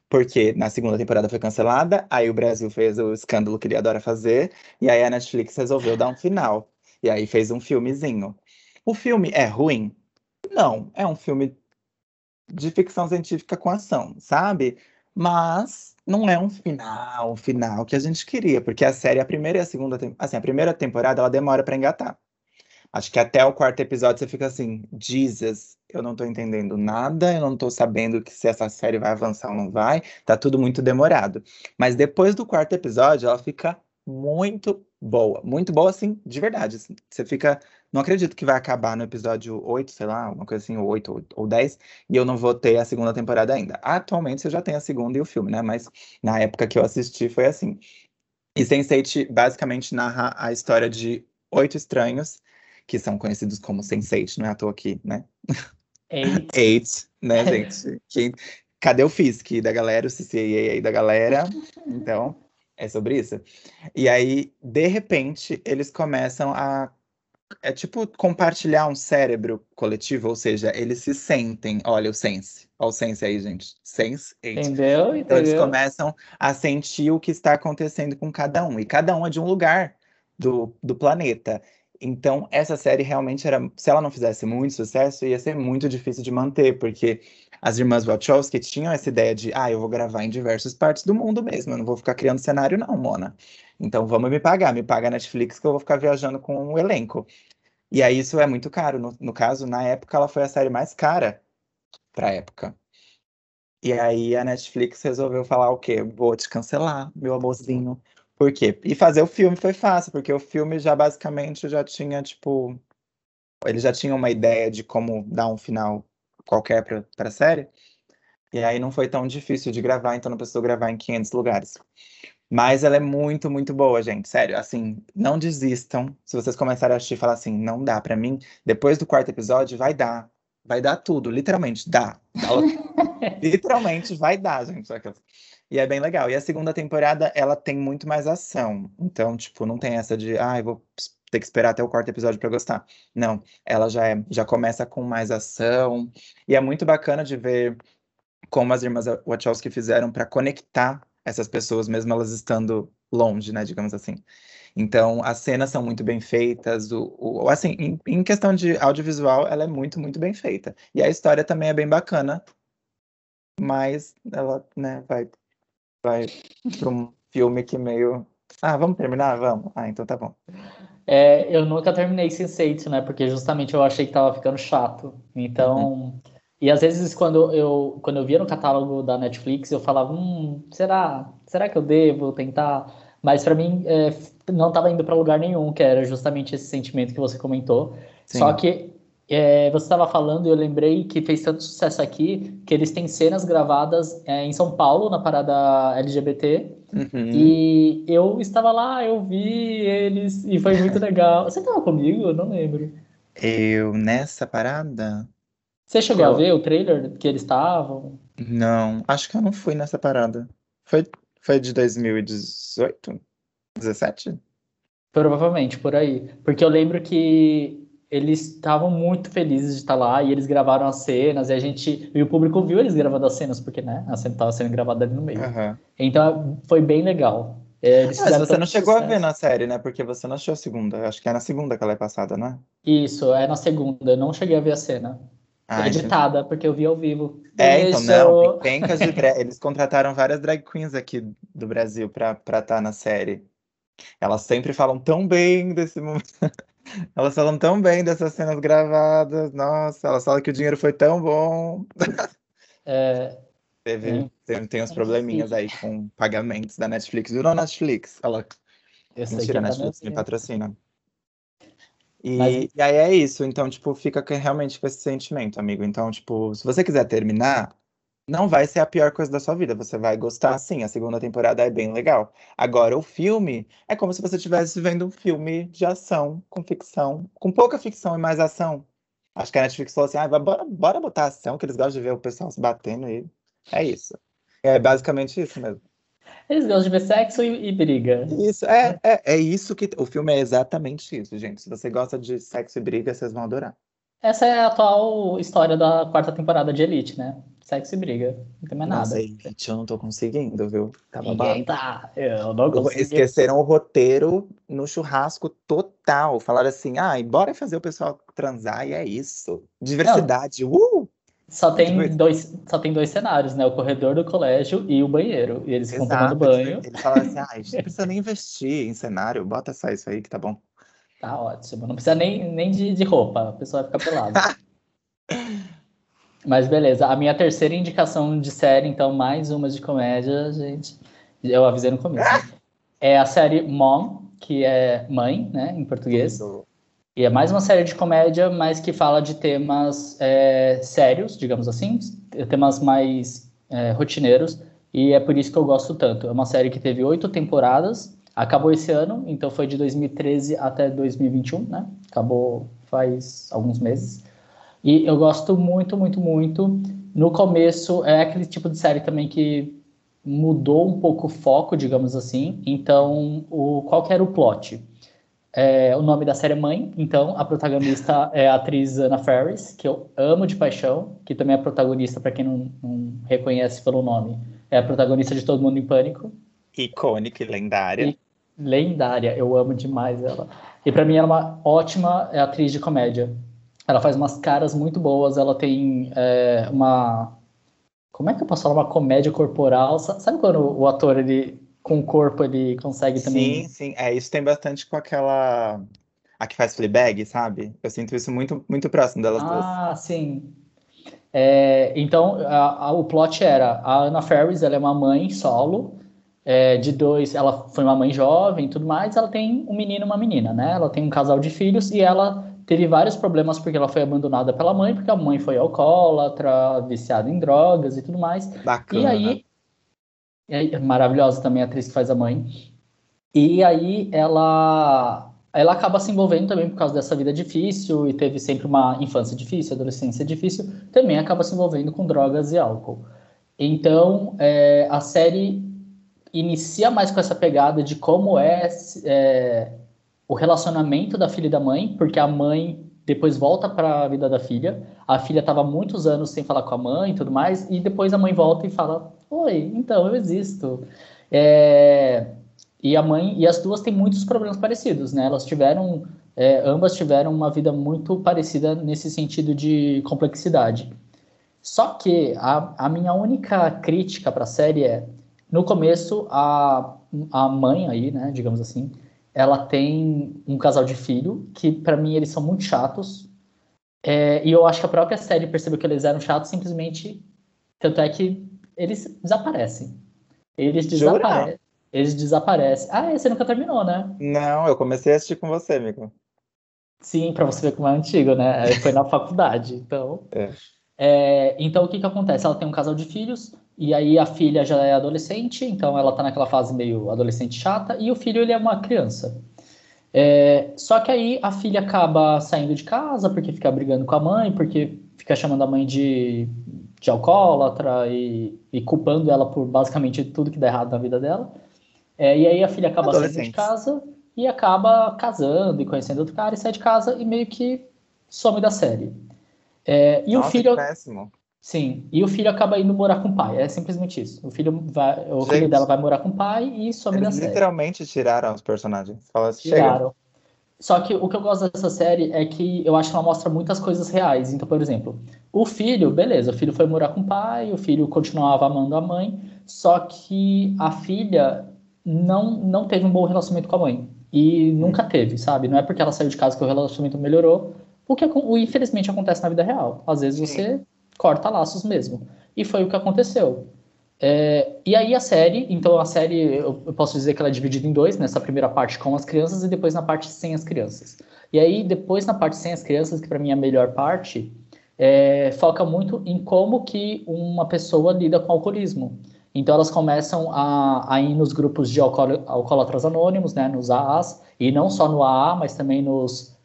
porque na segunda temporada foi cancelada, aí o Brasil fez o escândalo que ele adora fazer, e aí a Netflix resolveu dar um final. E aí fez um filmezinho. O filme é ruim? Não, é um filme de ficção científica com ação, sabe? Mas não é um final, um final que a gente queria, porque a série, a primeira e a segunda, assim, a primeira temporada ela demora para engatar. Acho que até o quarto episódio você fica assim, Jesus, eu não tô entendendo nada, eu não tô sabendo que se essa série vai avançar ou não vai, tá tudo muito demorado. Mas depois do quarto episódio, ela fica muito boa, muito boa assim, de verdade. Assim. Você fica não acredito que vai acabar no episódio 8, sei lá, uma coisa assim, ou 8 ou 10, e eu não vou ter a segunda temporada ainda. Atualmente você já tem a segunda e o filme, né? Mas na época que eu assisti foi assim. E Sense8 basicamente narra a história de oito estranhos, que são conhecidos como Sense8, não é à toa aqui, né?
Eight.
Eight, né, gente? Que, cadê o Fisk da galera, o CCA aí da galera? Então, é sobre isso. E aí, de repente, eles começam a. É tipo compartilhar um cérebro coletivo, ou seja, eles se sentem. Olha o sense. Olha o sense aí, gente. Sense. Eight.
Entendeu? Entendeu?
Então eles começam a sentir o que está acontecendo com cada um. E cada um é de um lugar do, do planeta. Então, essa série realmente era. Se ela não fizesse muito sucesso, ia ser muito difícil de manter, porque as irmãs Wachowski tinham essa ideia de, ah, eu vou gravar em diversas partes do mundo mesmo, eu não vou ficar criando cenário, não, Mona. Então vamos me pagar, me paga a Netflix que eu vou ficar viajando com o elenco. E aí isso é muito caro. No, no caso, na época, ela foi a série mais cara pra época. E aí a Netflix resolveu falar o quê? Vou te cancelar, meu amorzinho. Por quê? E fazer o filme foi fácil, porque o filme já basicamente já tinha, tipo. Ele já tinha uma ideia de como dar um final qualquer para a série. E aí não foi tão difícil de gravar, então não precisou gravar em 500 lugares. Mas ela é muito, muito boa, gente. Sério, assim, não desistam. Se vocês começarem a assistir e falar assim, não dá para mim, depois do quarto episódio vai dar. Vai dar tudo, literalmente, dá. literalmente vai dar, gente. E é bem legal. E a segunda temporada, ela tem muito mais ação. Então, tipo, não tem essa de, ah, eu vou ter que esperar até o quarto episódio para gostar. Não, ela já é, já começa com mais ação. E é muito bacana de ver como as irmãs Wachowski fizeram para conectar essas pessoas, mesmo elas estando longe, né, digamos assim. Então, as cenas são muito bem feitas, o, o assim, em, em, questão de audiovisual, ela é muito, muito bem feita. E a história também é bem bacana, mas ela, né, vai vai para um filme que meio. Ah, vamos terminar? Vamos. Ah, então tá bom.
É, eu nunca terminei Sense8, né? Porque justamente eu achei que tava ficando chato. Então. Uhum. E às vezes, quando eu, quando eu via no catálogo da Netflix, eu falava: hum, será? Será que eu devo tentar? Mas para mim, é, não estava indo para lugar nenhum, que era justamente esse sentimento que você comentou. Sim. Só que é, você estava falando e eu lembrei que fez tanto sucesso aqui que eles têm cenas gravadas é, em São Paulo, na parada LGBT. Uhum. E eu estava lá, eu vi eles e foi muito legal. Você estava comigo? Eu não lembro.
Eu nessa parada?
Você chegou Qual? a ver o trailer que eles estavam?
Não, acho que eu não fui nessa parada. Foi, foi de 2018? 17?
Provavelmente, por aí. Porque eu lembro que eles estavam muito felizes de estar lá e eles gravaram as cenas e a gente e o público viu eles gravando as cenas porque né a cena estava sendo gravada ali no meio. Uhum. então foi bem legal.
É, Mas você não chegou sucesso. a ver na série né? Porque você não achou a segunda. Acho que é na segunda que ela é passada né?
Isso é na segunda. Eu não cheguei a ver a cena. Ah, editada porque eu vi ao vivo.
É então não pencas de drag eles contrataram várias drag queens aqui do Brasil para estar tá na série. Elas sempre falam tão bem desse momento Elas falam tão bem dessas cenas gravadas. Nossa, elas falam que o dinheiro foi tão bom.
É,
Teve, é. tem, tem uns probleminhas aí com pagamentos da Netflix. Virou Netflix. Ela. Mentira, a Netflix me patrocina. E, Mas... e aí é isso. Então, tipo, fica realmente com esse sentimento, amigo. Então, tipo, se você quiser terminar, não vai ser a pior coisa da sua vida. Você vai gostar sim. A segunda temporada é bem legal. Agora, o filme é como se você estivesse vendo um filme de ação, com ficção, com pouca ficção e mais ação. Acho que a Netflix falou assim: ah, bora, bora botar ação, que eles gostam de ver o pessoal se batendo e é isso. É basicamente isso mesmo.
Eles gostam de ver sexo e, e, briga.
Isso, é, é, é isso que. O filme é exatamente isso, gente. Se você gosta de sexo e briga, vocês vão adorar.
Essa é a atual história da quarta temporada de Elite, né? Sexo e briga. Não tem mais Nossa, nada.
Gente, eu não tô conseguindo, viu?
Tá Ninguém tá. Eu não consigo.
Esqueceram o roteiro no churrasco total. Falaram assim, ah, bora fazer o pessoal transar e é isso. Diversidade. Não. Uh!
Só tem, dois, só tem dois cenários, né? O corredor do colégio e o banheiro. E eles ficam tomando banho.
Eles falaram assim, ah, a gente não precisa nem investir em cenário, bota só isso aí que tá bom.
Tá ótimo. Não precisa nem, nem de, de roupa, a pessoa vai ficar pelada. Mas beleza. A minha terceira indicação de série, então, mais uma de comédia, gente. Eu avisei no começo. É a série Mom, que é mãe, né, em português. E é mais uma série de comédia, mas que fala de temas é, sérios, digamos assim, temas mais é, rotineiros, e é por isso que eu gosto tanto. É uma série que teve oito temporadas, acabou esse ano, então foi de 2013 até 2021, né? Acabou faz alguns meses. E eu gosto muito, muito, muito. No começo, é aquele tipo de série também que mudou um pouco o foco, digamos assim. Então, o, qual que era o plot? É, o nome da série é Mãe, então a protagonista é a atriz Anna Faris, que eu amo de paixão, que também é protagonista, para quem não, não, reconhece pelo nome, é a protagonista de Todo Mundo em Pânico.
Icônica e lendária. E,
lendária, eu amo demais ela. E para mim ela é uma ótima atriz de comédia. Ela faz umas caras muito boas, ela tem é, uma. Como é que eu posso falar? Uma comédia corporal. Sabe quando o ator, ele, com o corpo, ele consegue também.
Sim, sim. É, isso tem bastante com aquela. A que faz Fleabag, sabe? Eu sinto isso muito, muito próximo delas
ah,
duas.
Ah, sim. É, então, a, a, o plot era: a Anna Ferris, ela é uma mãe solo, é, de dois. Ela foi uma mãe jovem e tudo mais. Ela tem um menino e uma menina, né? Ela tem um casal de filhos e ela teve vários problemas porque ela foi abandonada pela mãe, porque a mãe foi alcoólatra, viciada em drogas e tudo mais.
Bacana.
E aí, é maravilhosa também a atriz que faz a mãe. E aí ela ela acaba se envolvendo também por causa dessa vida difícil e teve sempre uma infância difícil, adolescência difícil, também acaba se envolvendo com drogas e álcool. Então, é, a série inicia mais com essa pegada de como é, é o relacionamento da filha e da mãe, porque a mãe depois volta para a vida da filha. A filha estava muitos anos sem falar com a mãe e tudo mais, e depois a mãe volta e fala: Oi, então eu existo. É... E a mãe e as duas têm muitos problemas parecidos, né? Elas tiveram, é, ambas tiveram uma vida muito parecida nesse sentido de complexidade. Só que a, a minha única crítica para a série é, no começo a, a mãe aí, né, digamos assim, ela tem um casal de filho que para mim eles são muito chatos. É, e eu acho que a própria série percebeu que eles eram chatos simplesmente tanto é que eles desaparecem. Eles desaparecem eles desaparecem. Ah você nunca terminou né?
Não eu comecei a assistir com você amigo.
Sim para você ver como é antigo né? Foi na faculdade então. É. É, então o que que acontece? Ela tem um casal de filhos e aí a filha já é adolescente, então ela tá naquela fase meio adolescente chata, e o filho ele é uma criança. É, só que aí a filha acaba saindo de casa porque fica brigando com a mãe, porque fica chamando a mãe de, de alcoólatra e, e culpando ela por basicamente tudo que dá errado na vida dela. É, e aí a filha acaba saindo de casa e acaba casando e conhecendo outro cara e sai de casa e meio que some da série. É, e
Nossa,
o filho.
péssimo.
Sim, e o filho acaba indo morar com o pai, é simplesmente isso. O filho, vai, o Gente, filho dela vai morar com o pai e some da série.
literalmente tiraram os personagens. Fala,
tiraram. Chega. Só que o que eu gosto dessa série é que eu acho que ela mostra muitas coisas reais. Então, por exemplo, o filho, beleza, o filho foi morar com o pai, o filho continuava amando a mãe, só que a filha não, não teve um bom relacionamento com a mãe. E nunca teve, sabe? Não é porque ela saiu de casa que o relacionamento melhorou, o que infelizmente acontece na vida real. Às vezes você corta laços mesmo. E foi o que aconteceu. É, e aí a série, então a série eu, posso dizer que ela é dividida em dois, nessa primeira parte com as crianças e depois na parte sem as crianças. E aí depois na parte sem as crianças, que para mim é a melhor parte, é, foca muito em como que uma pessoa lida com alcoolismo. Então elas começam a, a ir nos grupos de alcoólatras anônimos, né, nos AAs, e não só no AA, mas também nos...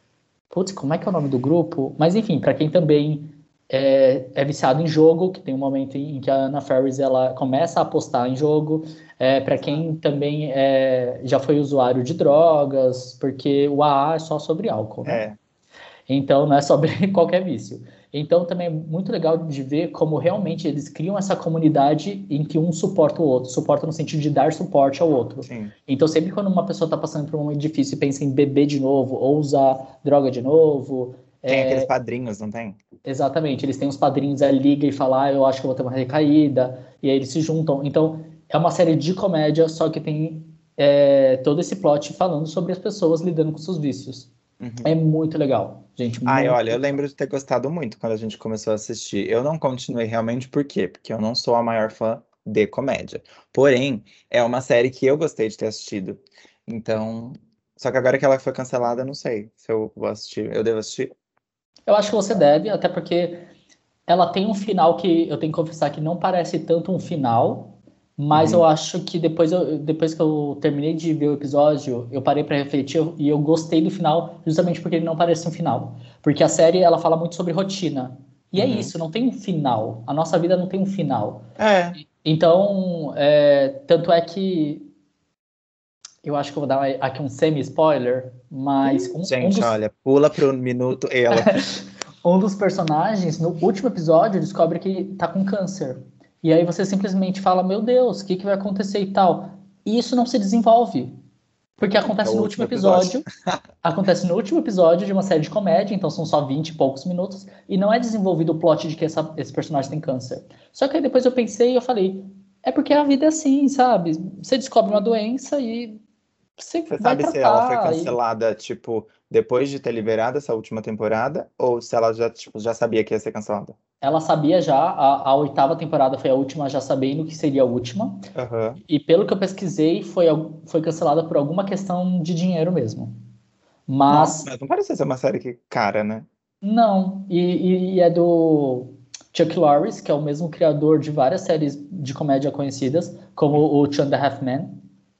Putz, como é que é o nome do grupo? Mas enfim, para quem também é, é, viciado em jogo, que tem um momento em, que a Anna Ferris ela começa a apostar em jogo. É, para quem também é, já foi usuário de drogas, porque o AA é só sobre álcool, né? É. Então não é sobre qualquer vício. Então também é muito legal de ver como realmente eles criam essa comunidade em que um suporta o outro, suporta no sentido de dar suporte ao outro. Sim. Então sempre quando uma pessoa está passando por um momento difícil e pensa em beber de novo ou usar droga de novo,
tem é... aqueles padrinhos, não tem?
Exatamente, eles têm os padrinhos, aí liga e fala, ah, eu acho que eu vou ter uma recaída, e aí eles se juntam. Então, é uma série de comédia, só que tem é, todo esse plot falando sobre as pessoas lidando com seus vícios. Uhum. É muito legal, gente.
Ai, olha, legal. eu lembro de ter gostado muito quando a gente começou a assistir. Eu não continuei realmente por quê? Porque eu não sou a maior fã de comédia. Porém, é uma série que eu gostei de ter assistido. Então, Só que agora que ela foi cancelada, não sei se eu vou assistir. Eu devo assistir?
Eu acho que você deve, até porque ela tem um final que eu tenho que confessar que não parece tanto um final, mas uhum. eu acho que depois, eu, depois que eu terminei de ver o episódio, eu parei para refletir e eu gostei do final justamente porque ele não parece um final. Porque a série ela fala muito sobre rotina. E é uhum. é isso, não tem um final. A nossa vida não tem um final.
É.
Então, é, tanto é que eu acho que eu vou dar aqui um semi-spoiler, mas. Um,
Gente, um dos... olha, pula para um minuto ela.
um dos personagens, no último episódio, descobre que tá com câncer. E aí você simplesmente fala, meu Deus, o que, que vai acontecer e tal. E isso não se desenvolve. Porque acontece é no último episódio. episódio acontece no último episódio de uma série de comédia, então são só 20 e poucos minutos, e não é desenvolvido o plot de que essa, esse personagem tem câncer. Só que aí depois eu pensei e eu falei, é porque a vida é assim, sabe? Você descobre uma doença e você, você
sabe
tratar,
se ela foi cancelada, e... tipo, depois de ter liberado essa última temporada, ou se ela já, tipo, já sabia que ia ser cancelada?
Ela sabia já, a, a oitava temporada foi a última, já sabendo que seria a última.
Uhum.
E pelo que eu pesquisei, foi, foi cancelada por alguma questão de dinheiro mesmo. Mas. Nossa,
mas não parece ser uma série que cara, né?
Não, e, e, e é do Chuck Lorre, que é o mesmo criador de várias séries de comédia conhecidas, como o Two and a Half Men.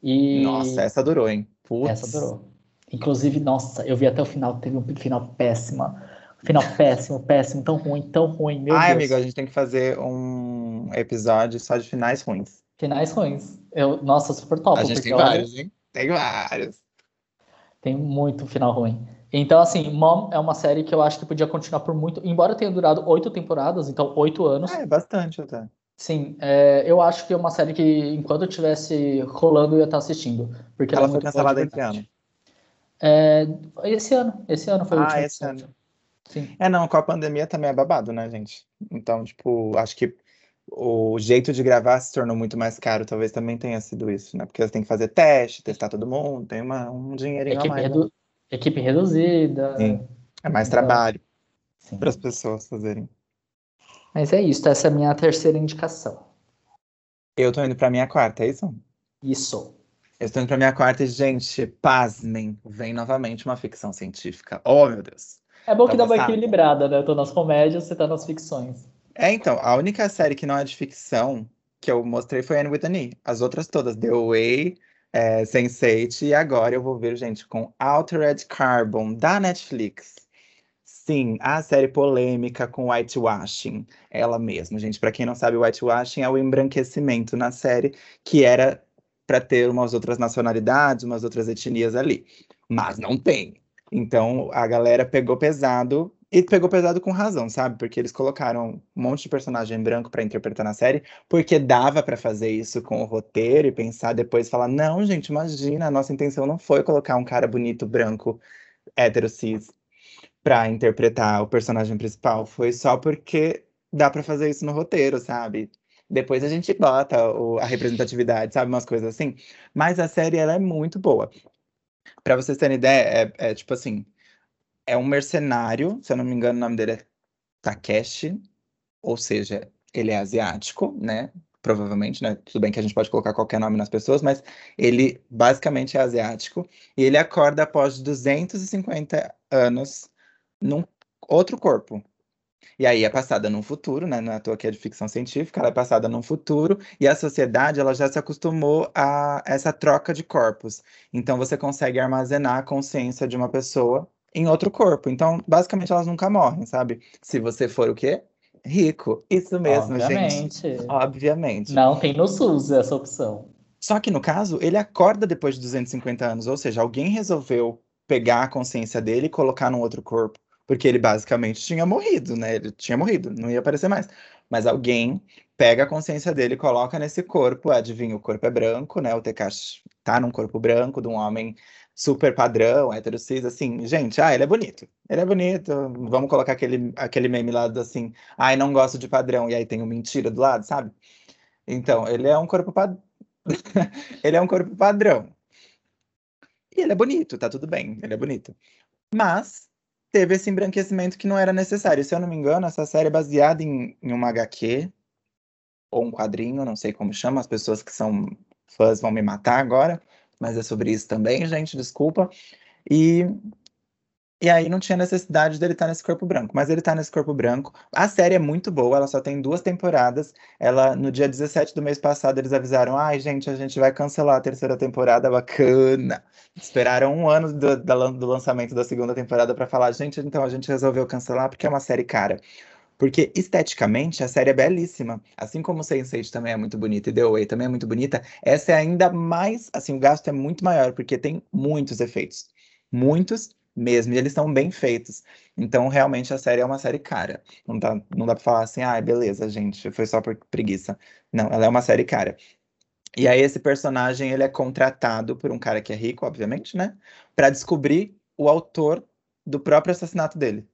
E...
Nossa, essa durou, hein?
Putz. Essa durou. Inclusive, nossa, eu vi até o final, teve um final péssima. Final péssimo, péssimo, tão ruim, tão ruim. Meu
Ai,
Deus.
amigo, a gente tem que fazer um episódio só de finais ruins.
Finais ruins. Eu, nossa, super top.
A gente tem vários, hein? Tem vários.
Tem muito final ruim. Então, assim, Mom é uma série que eu acho que podia continuar por muito. Embora tenha durado oito temporadas, então oito anos.
É, bastante até.
Sim, é, eu acho que é uma série que, enquanto eu estivesse rolando, eu ia estar assistindo. Porque
ela,
ela
foi cancelada que ano?
É, esse ano. Esse ano foi
ah,
o último.
esse ano. Sim. É, não, com a pandemia também é babado, né, gente? Então, tipo, acho que o jeito de gravar se tornou muito mais caro. Talvez também tenha sido isso, né? Porque você tem que fazer teste, testar todo mundo, tem uma, um dinheirinho
equipe
a mais.
Redu... Né? Equipe reduzida.
Sim. É mais então, trabalho para as pessoas fazerem.
Mas é isso, essa é a minha terceira indicação.
Eu tô indo pra minha quarta, é isso?
Isso.
Eu estou indo pra minha quarta e, gente, pasmem, vem novamente uma ficção científica. Oh, meu Deus.
É bom que dá uma equilibrada, né? Eu tô nas comédias, você tá nas ficções.
É, então, a única série que não é de ficção que eu mostrei foi Anne with an E. As outras todas, The Away, é, Sense8, e agora eu vou ver, gente, com Altered Carbon, da Netflix. Sim, a série polêmica com whitewashing. Ela mesma, gente. Para quem não sabe, whitewashing é o embranquecimento na série, que era para ter umas outras nacionalidades, umas outras etnias ali. Mas não tem. Então a galera pegou pesado e pegou pesado com razão, sabe? Porque eles colocaram um monte de personagem branco para interpretar na série, porque dava para fazer isso com o roteiro e pensar depois falar: "Não, gente, imagina, a nossa intenção não foi colocar um cara bonito branco hétero cis para interpretar o personagem principal, foi só porque dá para fazer isso no roteiro, sabe? Depois a gente bota o, a representatividade, sabe? Umas coisas assim. Mas a série, ela é muito boa. Para vocês terem ideia, é, é, tipo assim: é um mercenário, se eu não me engano, o nome dele é Takeshi, ou seja, ele é asiático, né? Provavelmente, né? Tudo bem que a gente pode colocar qualquer nome nas pessoas, mas ele basicamente é asiático e ele acorda após 250 anos num outro corpo. E aí é passada num futuro, né? Não é à toa que é de ficção científica, ela é passada num futuro e a sociedade ela já se acostumou a essa troca de corpos. Então você consegue armazenar a consciência de uma pessoa em outro corpo. Então, basicamente, elas nunca morrem, sabe? Se você for o quê? Rico. Isso mesmo,
Obviamente.
gente. Obviamente.
Não tem no SUS essa opção.
Só que no caso, ele acorda depois de 250 anos, ou seja, alguém resolveu pegar a consciência dele e colocar num outro corpo. Porque ele basicamente tinha morrido, né? Ele tinha morrido, não ia aparecer mais. Mas alguém pega a consciência dele coloca nesse corpo. Adivinha, o corpo é branco, né? O Tekashi tá num corpo branco de um homem super padrão, hétero cis, assim, gente, ah, ele é bonito. Ele é bonito. Vamos colocar aquele, aquele meme lá do assim, ai, não gosto de padrão, e aí tem o mentira do lado, sabe? Então, ele é um corpo padrão. ele é um corpo padrão. E ele é bonito, tá tudo bem, ele é bonito. Mas teve esse embranquecimento que não era necessário. Se eu não me engano, essa série é baseada em, em uma HQ ou um quadrinho, não sei como chama, as pessoas que são fãs vão me matar agora, mas é sobre isso também, gente, desculpa. E e aí não tinha necessidade dele estar nesse corpo branco, mas ele está nesse corpo branco. A série é muito boa, ela só tem duas temporadas. Ela no dia 17 do mês passado eles avisaram: "Ai, gente, a gente vai cancelar a terceira temporada, bacana". Esperaram um ano do, do lançamento da segunda temporada para falar: "Gente, então a gente resolveu cancelar porque é uma série cara". Porque esteticamente a série é belíssima. Assim como Sense8 também é muito bonita e The Way também é muito bonita, essa é ainda mais, assim, o gasto é muito maior porque tem muitos efeitos. Muitos mesmo, e eles são bem feitos. Então, realmente, a série é uma série cara. Não dá, não dá pra falar assim, ah, beleza, gente, foi só por preguiça. Não, ela é uma série cara. E aí, esse personagem, ele é contratado por um cara que é rico, obviamente, né? Pra descobrir o autor do próprio assassinato dele.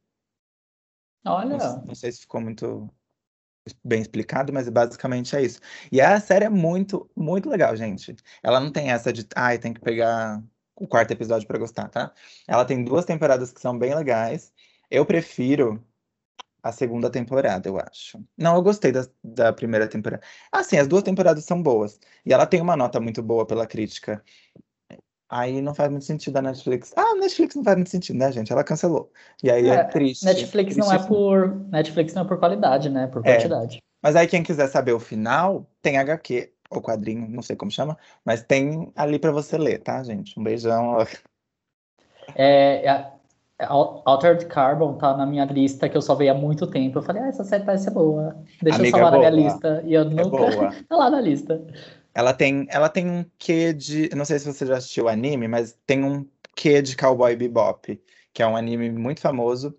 Olha.
Não, não sei se ficou muito bem explicado, mas basicamente é isso. E a série é muito, muito legal, gente. Ela não tem essa de, ai, tem que pegar o quarto episódio para gostar, tá? Ela tem duas temporadas que são bem legais. Eu prefiro a segunda temporada, eu acho. Não, eu gostei da, da primeira temporada. Ah, sim, as duas temporadas são boas. E ela tem uma nota muito boa pela crítica. Aí não faz muito sentido a Netflix. Ah, a Netflix não faz muito sentido, né, gente? Ela cancelou. E aí é, é triste.
Netflix
triste
não é por Netflix não é por qualidade, né? Por é. quantidade. É.
Mas aí quem quiser saber o final, tem HQ ou quadrinho, não sei como chama, mas tem ali para você ler, tá, gente? Um beijão.
É, é, Altered Carbon tá na minha lista que eu só veio há muito tempo. Eu falei, ah, essa série parece ser boa. Deixa Amiga, eu salvar na minha lista. E eu é nunca. tá lá na lista.
Ela tem, ela tem um quê de. Não sei se você já assistiu o anime, mas tem um quê de Cowboy Bebop, que é um anime muito famoso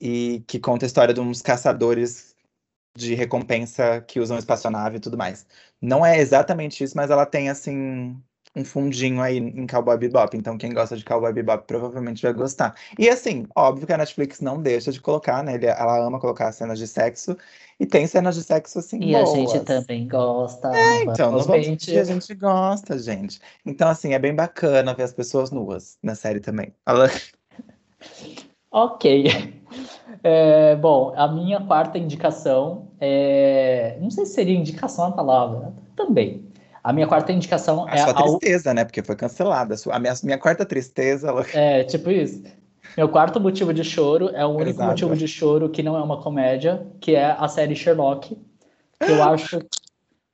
e que conta a história de uns caçadores de recompensa que usam espaçonave e tudo mais. Não é exatamente isso, mas ela tem, assim, um fundinho aí em Cowboy Bebop. Então, quem gosta de Cowboy Bebop provavelmente vai gostar. E, assim, óbvio que a Netflix não deixa de colocar, né? Ela ama colocar cenas de sexo. E tem cenas de sexo, assim,
E
boas.
a gente também gosta.
É, então, não vamos mentir, a gente gosta, gente. Então, assim, é bem bacana ver as pessoas nuas na série também. Ela...
Ok. É, bom, a minha quarta indicação é. Não sei se seria indicação a palavra, também. A minha quarta indicação
a
é.
A sua tristeza, né? Porque foi cancelada. A minha, minha quarta tristeza.
É, tipo isso. Meu quarto motivo de choro é o único Exato. motivo de choro que não é uma comédia, que é a série Sherlock. Que eu acho.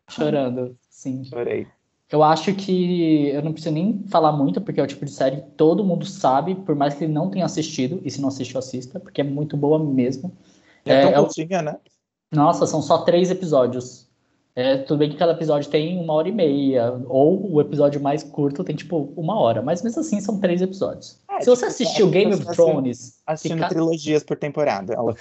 Chorando, sim.
Chorei.
Eu acho que eu não preciso nem falar muito, porque é o tipo de série que todo mundo sabe, por mais que ele não tenha assistido, e se não assistiu, assista, porque é muito boa mesmo.
É, é tão curtinha, é... né?
Nossa, são só três episódios. É, tudo bem que cada episódio tem uma hora e meia, ou o episódio mais curto tem, tipo, uma hora, mas mesmo assim são três episódios. É, se tipo, você assistiu Game of Thrones...
Assistindo fica... trilogias por temporada. Ela...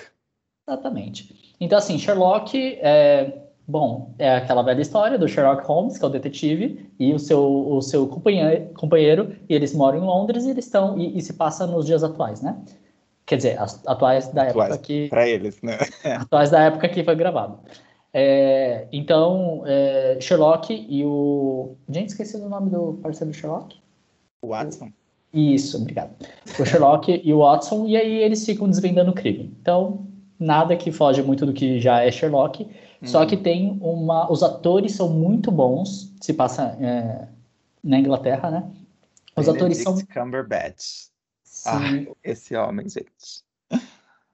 Exatamente. Então, assim, Sherlock... É Bom, é aquela velha história do Sherlock Holmes, que é o detetive, e o seu, o seu companheiro, companheiro e eles moram em Londres e eles estão. E, e se passa nos dias atuais, né? Quer dizer, atuais da atuais época que.
Para eles, né?
atuais da época que foi gravado. É, então, é, Sherlock e o. Gente, esqueci o nome do parceiro do Sherlock?
O Watson.
Isso, obrigado. O Sherlock e o Watson, e aí eles ficam desvendando o crime. Então, nada que foge muito do que já é Sherlock. Só uhum. que tem uma. Os atores são muito bons. Se passa é, na Inglaterra, né?
Os Benedict atores são. Cumberbatch. Ah, esse homem, gente.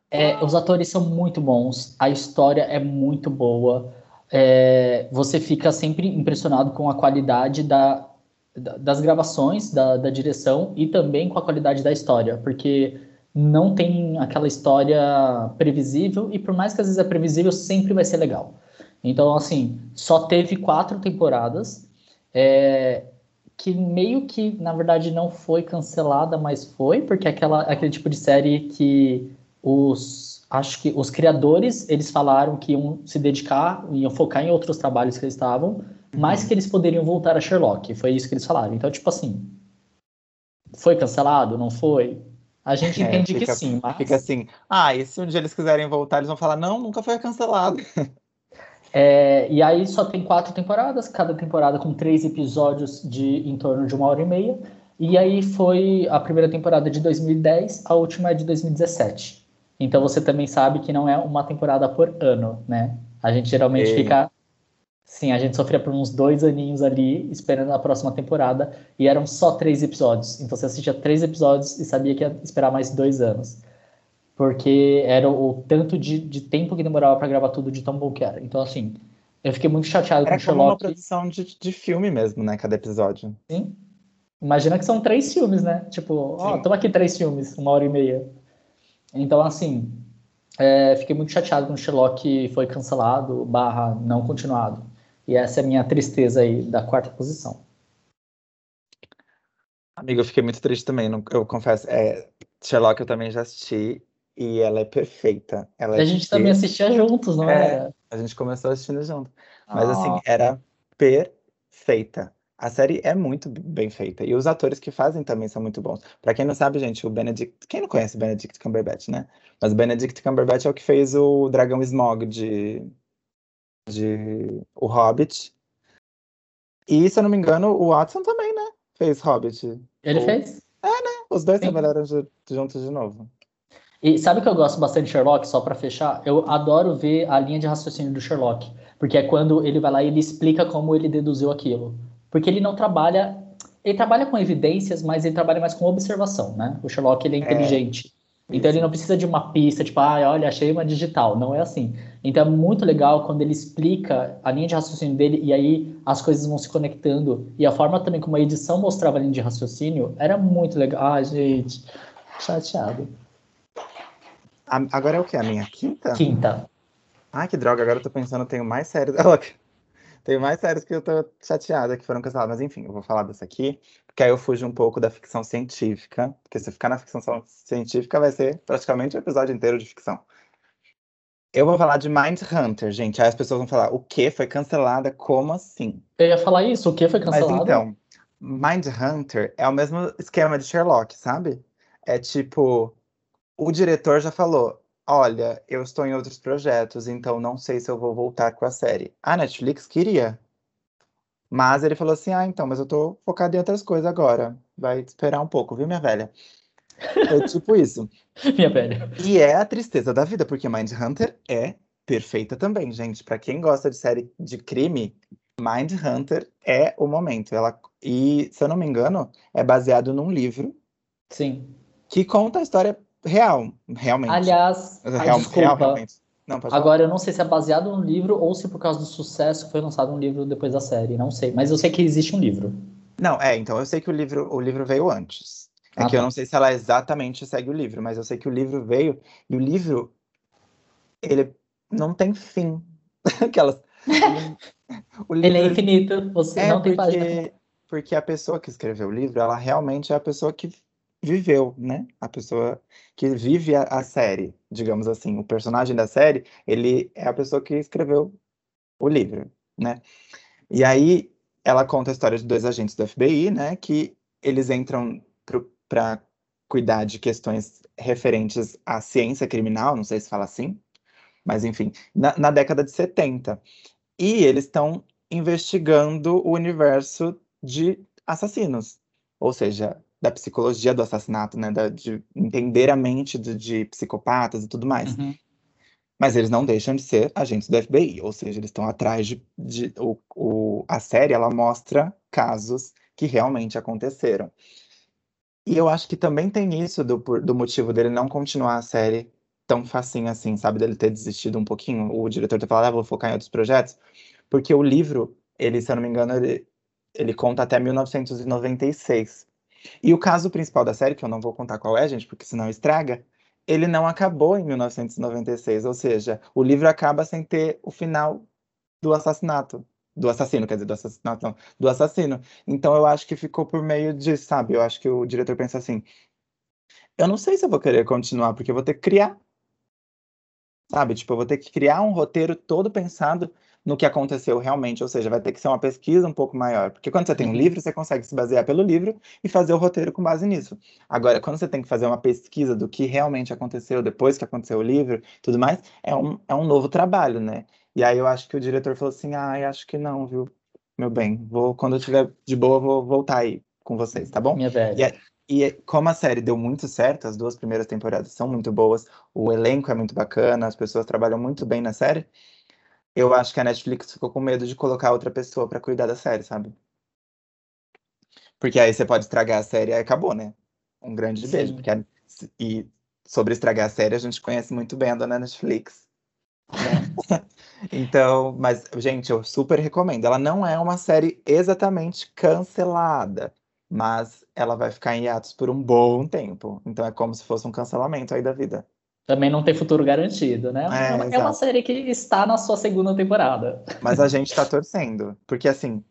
É, os atores são muito bons, a história é muito boa. É, você fica sempre impressionado com a qualidade da, da, das gravações, da, da direção e também com a qualidade da história, porque não tem aquela história previsível e por mais que às vezes é previsível, sempre vai ser legal. Então, assim, só teve quatro temporadas, é, que meio que, na verdade, não foi cancelada, mas foi, porque é aquela, aquele tipo de série que os, acho que os criadores, eles falaram que iam se dedicar, iam focar em outros trabalhos que eles estavam, mas uhum. que eles poderiam voltar a Sherlock, foi isso que eles falaram. Então, tipo assim, foi cancelado, não foi? A gente é, entende
fica,
que sim, mas...
Fica assim, ah, e se um dia eles quiserem voltar, eles vão falar, não, nunca foi cancelado.
É, e aí só tem quatro temporadas, cada temporada com três episódios de em torno de uma hora e meia. E aí foi a primeira temporada de 2010, a última é de 2017. Então você também sabe que não é uma temporada por ano, né? A gente geralmente Ei. fica Sim, a gente sofria por uns dois aninhos ali, esperando a próxima temporada, e eram só três episódios. Então você assistia três episódios e sabia que ia esperar mais dois anos. Porque era o tanto de, de tempo que demorava para gravar tudo de tão bom que era. Então, assim, eu fiquei muito chateado
Era
com Sherlock.
uma produção de, de filme mesmo, né? Cada episódio.
Sim. Imagina que são três filmes, né? Tipo, ó,
Sim.
toma aqui três filmes, uma hora e meia. Então, assim, é, fiquei muito chateado quando Sherlock foi cancelado, barra não continuado. E essa é a minha tristeza aí da quarta posição.
Amiga, eu fiquei muito triste também, não- eu confesso. É, Sherlock eu também já assisti e ela é perfeita. Ela é
a gente também assistia juntos, não
É.
era?
A gente começou assistindo junto. Mas assim,
Ah,
era perfeita. A série é muito bem feita. E os atores que fazem também são muito bons. Pra quem não sabe, gente, o Benedict. Quem não conhece o Benedict Cumberbatch, né? Mas o Benedict Cumberbatch é o que fez o Dragão Smog de. De O Hobbit. E, se eu não me engano, o Watson também, né? Fez Hobbit.
ele fez?
Os dois
Sim.
trabalharam ju- juntos de novo.
E sabe o que eu gosto bastante de Sherlock, só pra fechar? Eu adoro ver a linha de raciocínio do Sherlock, porque é quando ele vai lá e ele explica como ele deduziu aquilo. Porque ele não trabalha, ele trabalha com evidências, mas ele trabalha mais com observação, né? O Sherlock ele é inteligente. Então ele não precisa de uma pista, tipo, ah, olha, achei uma digital. Não é assim. Então é muito legal quando ele explica a linha de raciocínio dele e aí as coisas vão se conectando. E a forma também como a edição mostrava a linha de raciocínio era muito legal. Ah, gente, chateado.
Agora é o quê? A minha quinta?
Quinta.
Ai, que droga, agora eu tô pensando, eu tenho mais séries. Tenho mais séries que eu tô chateada que foram canceladas. Mas enfim, eu vou falar dessa aqui, porque aí eu fujo um pouco da ficção científica. Porque se ficar na ficção científica, vai ser praticamente um episódio inteiro de ficção. Eu vou falar de Mindhunter, gente. Aí as pessoas vão falar, o quê? Foi cancelada? Como assim?
Eu ia falar isso, o que foi
Mas
cancelado?
então, Mindhunter é o mesmo esquema de Sherlock, sabe? É tipo, o diretor já falou: olha, eu estou em outros projetos, então não sei se eu vou voltar com a série. A Netflix queria. Mas ele falou assim: ah, então, mas eu tô focado em outras coisas agora. Vai esperar um pouco, viu, minha velha? É tipo isso.
Minha velha.
E é a tristeza da vida, porque Mindhunter é perfeita também, gente. Pra quem gosta de série de crime, Mindhunter é o momento. Ela e, se eu não me engano, é baseado num livro
Sim.
que conta a história real, realmente.
Aliás,
real,
desculpa.
real, realmente. Não.
Agora eu não sei se é baseado no livro ou se por causa do sucesso foi lançado um livro depois da série. Não sei. Mas eu sei que existe um livro.
Não, é, então eu sei que o livro, o livro veio antes. É
Ah,
que eu
tá.
não sei se ela exatamente segue o livro, mas eu sei que o livro veio e o livro ele não tem fim. Aquelas o
Ele é
livro-
infinito. Você
É
não tem página.
porque, porque a pessoa que escreveu o livro, ela realmente é a pessoa que viveu, né? A pessoa que vive a, a série, digamos assim. O personagem da série, ele é a pessoa que escreveu o livro, né? E aí ela conta a história de dois agentes do FBI, né? Que eles entram para cuidar de questões referentes à ciência criminal, não sei se fala assim, mas enfim, na, na década de 70. E eles estão investigando o universo de assassinos, ou seja, da psicologia do assassinato, né, da- de entender a mente de, de psicopatas e tudo mais.
Uhum.
Mas eles não deixam de ser agentes do FBI, ou seja, eles estão atrás de, de o, o- a série ela mostra casos que realmente aconteceram. E eu acho que também tem isso do, do motivo dele não continuar a série tão facinho assim, sabe? Dele ter desistido um pouquinho, o diretor ter falado, ah, vou focar em outros projetos, porque o livro, ele, se eu não me engano, ele, ele conta até 1996. E o caso principal da série, que eu não vou contar qual é, gente, porque senão estraga, ele não acabou em 1996, ou seja, o livro acaba sem ter o final do assassinato. Do assassino, quer dizer, do assassinato, não, do assassino. Então eu acho que ficou por meio de, sabe? Eu acho que o diretor pensa assim: eu não sei se eu vou querer continuar, porque eu vou ter que criar. Sabe? Tipo, eu vou ter que criar um roteiro todo pensado no que aconteceu realmente, ou seja, vai ter que ser uma pesquisa um pouco maior. Porque quando você tem um
Uhum.
livro, você consegue se basear pelo livro e fazer o roteiro com base nisso. Agora, quando você tem que fazer uma pesquisa do que realmente aconteceu depois que aconteceu o livro, tudo mais, é um, é um novo trabalho, né? E aí eu acho que o diretor falou assim: ai, acho que não, viu, meu bem, vou, quando eu estiver de boa, vou voltar aí com vocês, tá bom?
Minha velha.
E, é- é- como a série deu muito certo, as duas primeiras temporadas são muito boas, o elenco é muito bacana, as pessoas trabalham muito bem na série. Eu acho que a Netflix ficou com medo de colocar outra pessoa pra cuidar da série, sabe? Porque aí você pode estragar a série e acabou, né? Um grande
Sim.
beijo. Porque a- E sobre estragar a série, a gente conhece muito bem a dona Netflix. né? Então, mas, gente, eu super recomendo. Ela não é uma série exatamente cancelada, mas ela vai ficar em hiatus por um bom tempo. Então é como se fosse um cancelamento aí da vida.
Também não tem futuro garantido, né?
É,
É, uma, é uma série que está na sua segunda temporada.
Mas a gente tá torcendo, porque assim,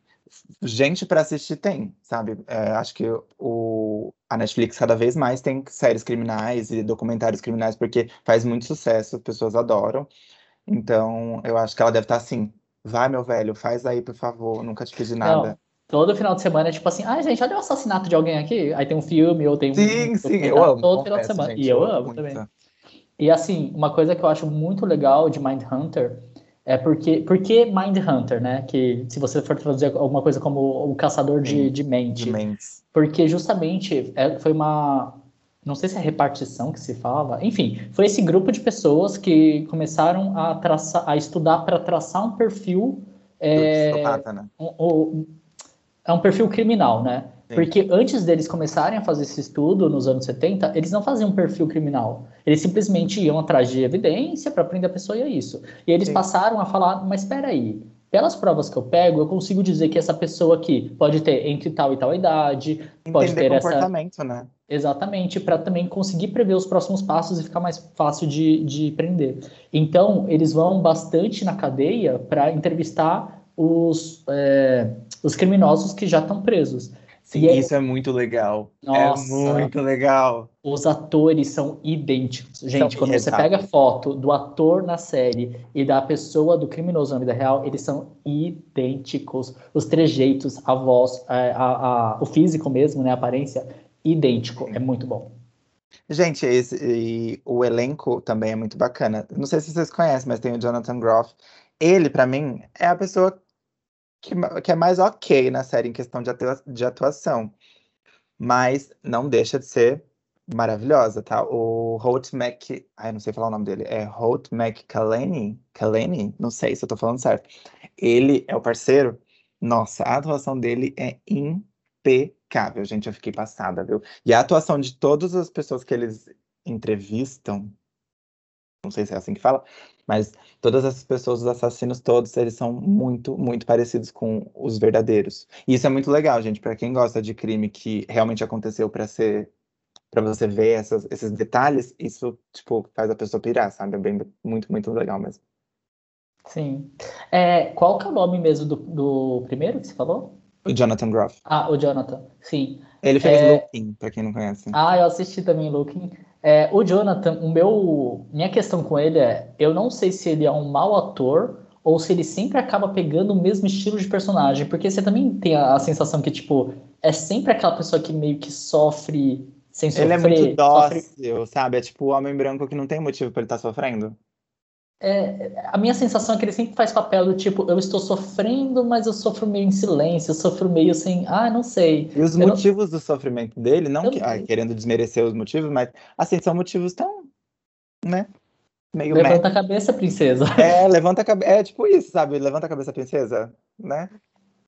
gente pra assistir tem, sabe? É, acho que o, a Netflix cada vez mais tem séries criminais e documentários criminais, porque faz muito sucesso, as pessoas adoram. Então, eu acho que ela deve estar assim. Vai, meu velho, faz aí, por favor, nunca te pedi nada.
Não, todo final de semana é tipo assim, ai gente, olha o assassinato de alguém aqui. Aí tem um filme ou tem um
Sim, sim, eu amo.
todo final de
confesso,
semana.
gente,
E eu
amo
amo
muito.
também. E assim, uma coisa que eu acho muito legal de Mindhunter é porque, porque Mindhunter, né? Que se você for traduzir alguma coisa como o caçador de, de mente.
De mentes.
Porque justamente é, foi uma. Não sei se é repartição que se fala. Enfim, foi esse grupo de pessoas que começaram a, traçar, a estudar para traçar um perfil. É,
psicopata, né?
um- um- é um perfil criminal, né?
Sim.
Porque antes deles começarem a fazer esse estudo, nos anos 70, eles não faziam um perfil criminal. Eles simplesmente iam atrás de evidência para prender a pessoa e é isso. E eles
Sim.
passaram a falar, mas espera aí, pelas provas que eu pego, eu consigo dizer que essa pessoa aqui pode ter entre tal e tal idade, pode
Entender
ter essa...
comportamento, né?
Exatamente, para também conseguir prever os próximos passos e ficar mais fácil de, de prender. Então, eles vão bastante na cadeia para entrevistar os, é, os criminosos que já estão presos.
Sim,
E é-
isso é muito legal.
Nossa.
É muito legal.
Os atores são idênticos. Gente, quando você
exato.
pega foto do ator na série e da pessoa do criminoso na vida real, eles são idênticos. Os trejeitos, a voz, a- a- a- o físico mesmo, né, a aparência, idêntico. É muito bom.
Gente, esse, e o elenco também é muito bacana. Não sei se vocês conhecem, mas tem o Jonathan Groff. Ele, pra mim, é a pessoa que, que é mais ok na série em questão de, atua- de atuação. Mas não deixa de ser maravilhosa, tá? O Holt Mac... Ai, não sei falar o nome dele. É Holt McCallany? Callany? Não sei se eu tô falando certo. Ele é o parceiro. Nossa, a atuação dele é impecável, gente. Eu fiquei passada, viu? E a atuação de todas as pessoas que eles entrevistam, não sei se é assim que fala, mas todas essas pessoas, os assassinos todos, eles são muito, muito parecidos com os verdadeiros. E isso é muito legal, gente, para quem gosta de crime que realmente aconteceu para ser para você ver essas- esses detalhes, isso tipo faz a pessoa pirar, sabe? É bem muito, muito legal mesmo.
Sim. É, qual que é o nome mesmo do, do primeiro que você falou?
O Jonathan Groff.
Ah, o Jonathan. Sim.
Ele fez
É.
Looking, para quem não conhece.
Ah, eu assisti também Looking. É, o Jonathan, o meu, minha questão com ele é, eu não sei se ele é um mau ator ou se ele sempre acaba pegando o mesmo estilo de personagem, porque você também tem a, a sensação que tipo é sempre aquela pessoa que meio que sofre sem
Ele é
sofrer,
muito
sofre-
dócil, sabe? É tipo o homem branco que não tem motivo para ele estar sofrendo.
É, a minha sensação é que ele sempre faz papel do tipo, eu estou sofrendo, mas eu sofro meio em silêncio, eu sofro meio sem, ah, não sei.
E os
Eu não-
motivos do sofrimento dele, não
Eu
que,
não-
ai, querendo desmerecer os motivos, mas assim, são motivos tão, né? Meio.
Levanta a cabeça, princesa.
É, levanta a cabeça. É tipo isso, sabe? Levanta a cabeça, princesa, né?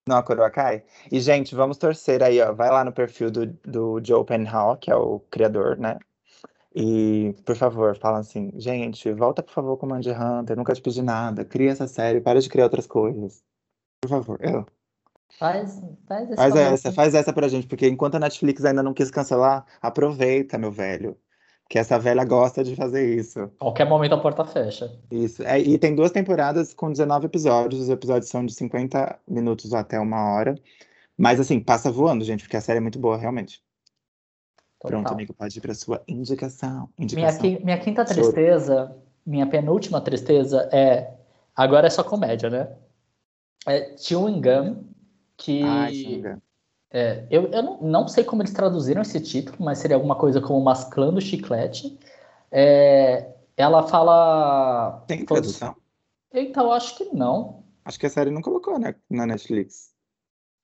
Não, a coroa cai. E, gente, vamos torcer aí, ó. Vai lá no perfil do, do Joe Penhall, que é o criador, né? E, por favor, fala assim, gente, volta, por favor, com Mandy Hunter, nunca te pedi nada, cria essa série, para de criar outras coisas. Por favor, eu.
Faz, faz esse
Faz essa, faz essa pra gente, porque enquanto a Netflix ainda não quis cancelar, aproveita, meu velho. Que essa velha gosta de fazer isso.
Qualquer momento a porta fecha.
Isso. É, e tem duas temporadas com 19 episódios. Os episódios são de 50 minutos até uma hora. Mas assim, passa voando, gente, porque a série é muito boa, realmente.
Total.
Pronto, amigo, pode ir pra sua indicação.
Minha,
Indicação.
qui- minha quinta tristeza, minha penúltima tristeza é. Agora é só comédia, né? É Chewing Gum, que.
Ai,
é, eu eu não, não sei como eles traduziram esse título, mas seria alguma coisa como Masclando Chiclete. É, ela fala.
Tem tradução?
Então, eu acho que não.
Acho que a série não colocou né, na Netflix.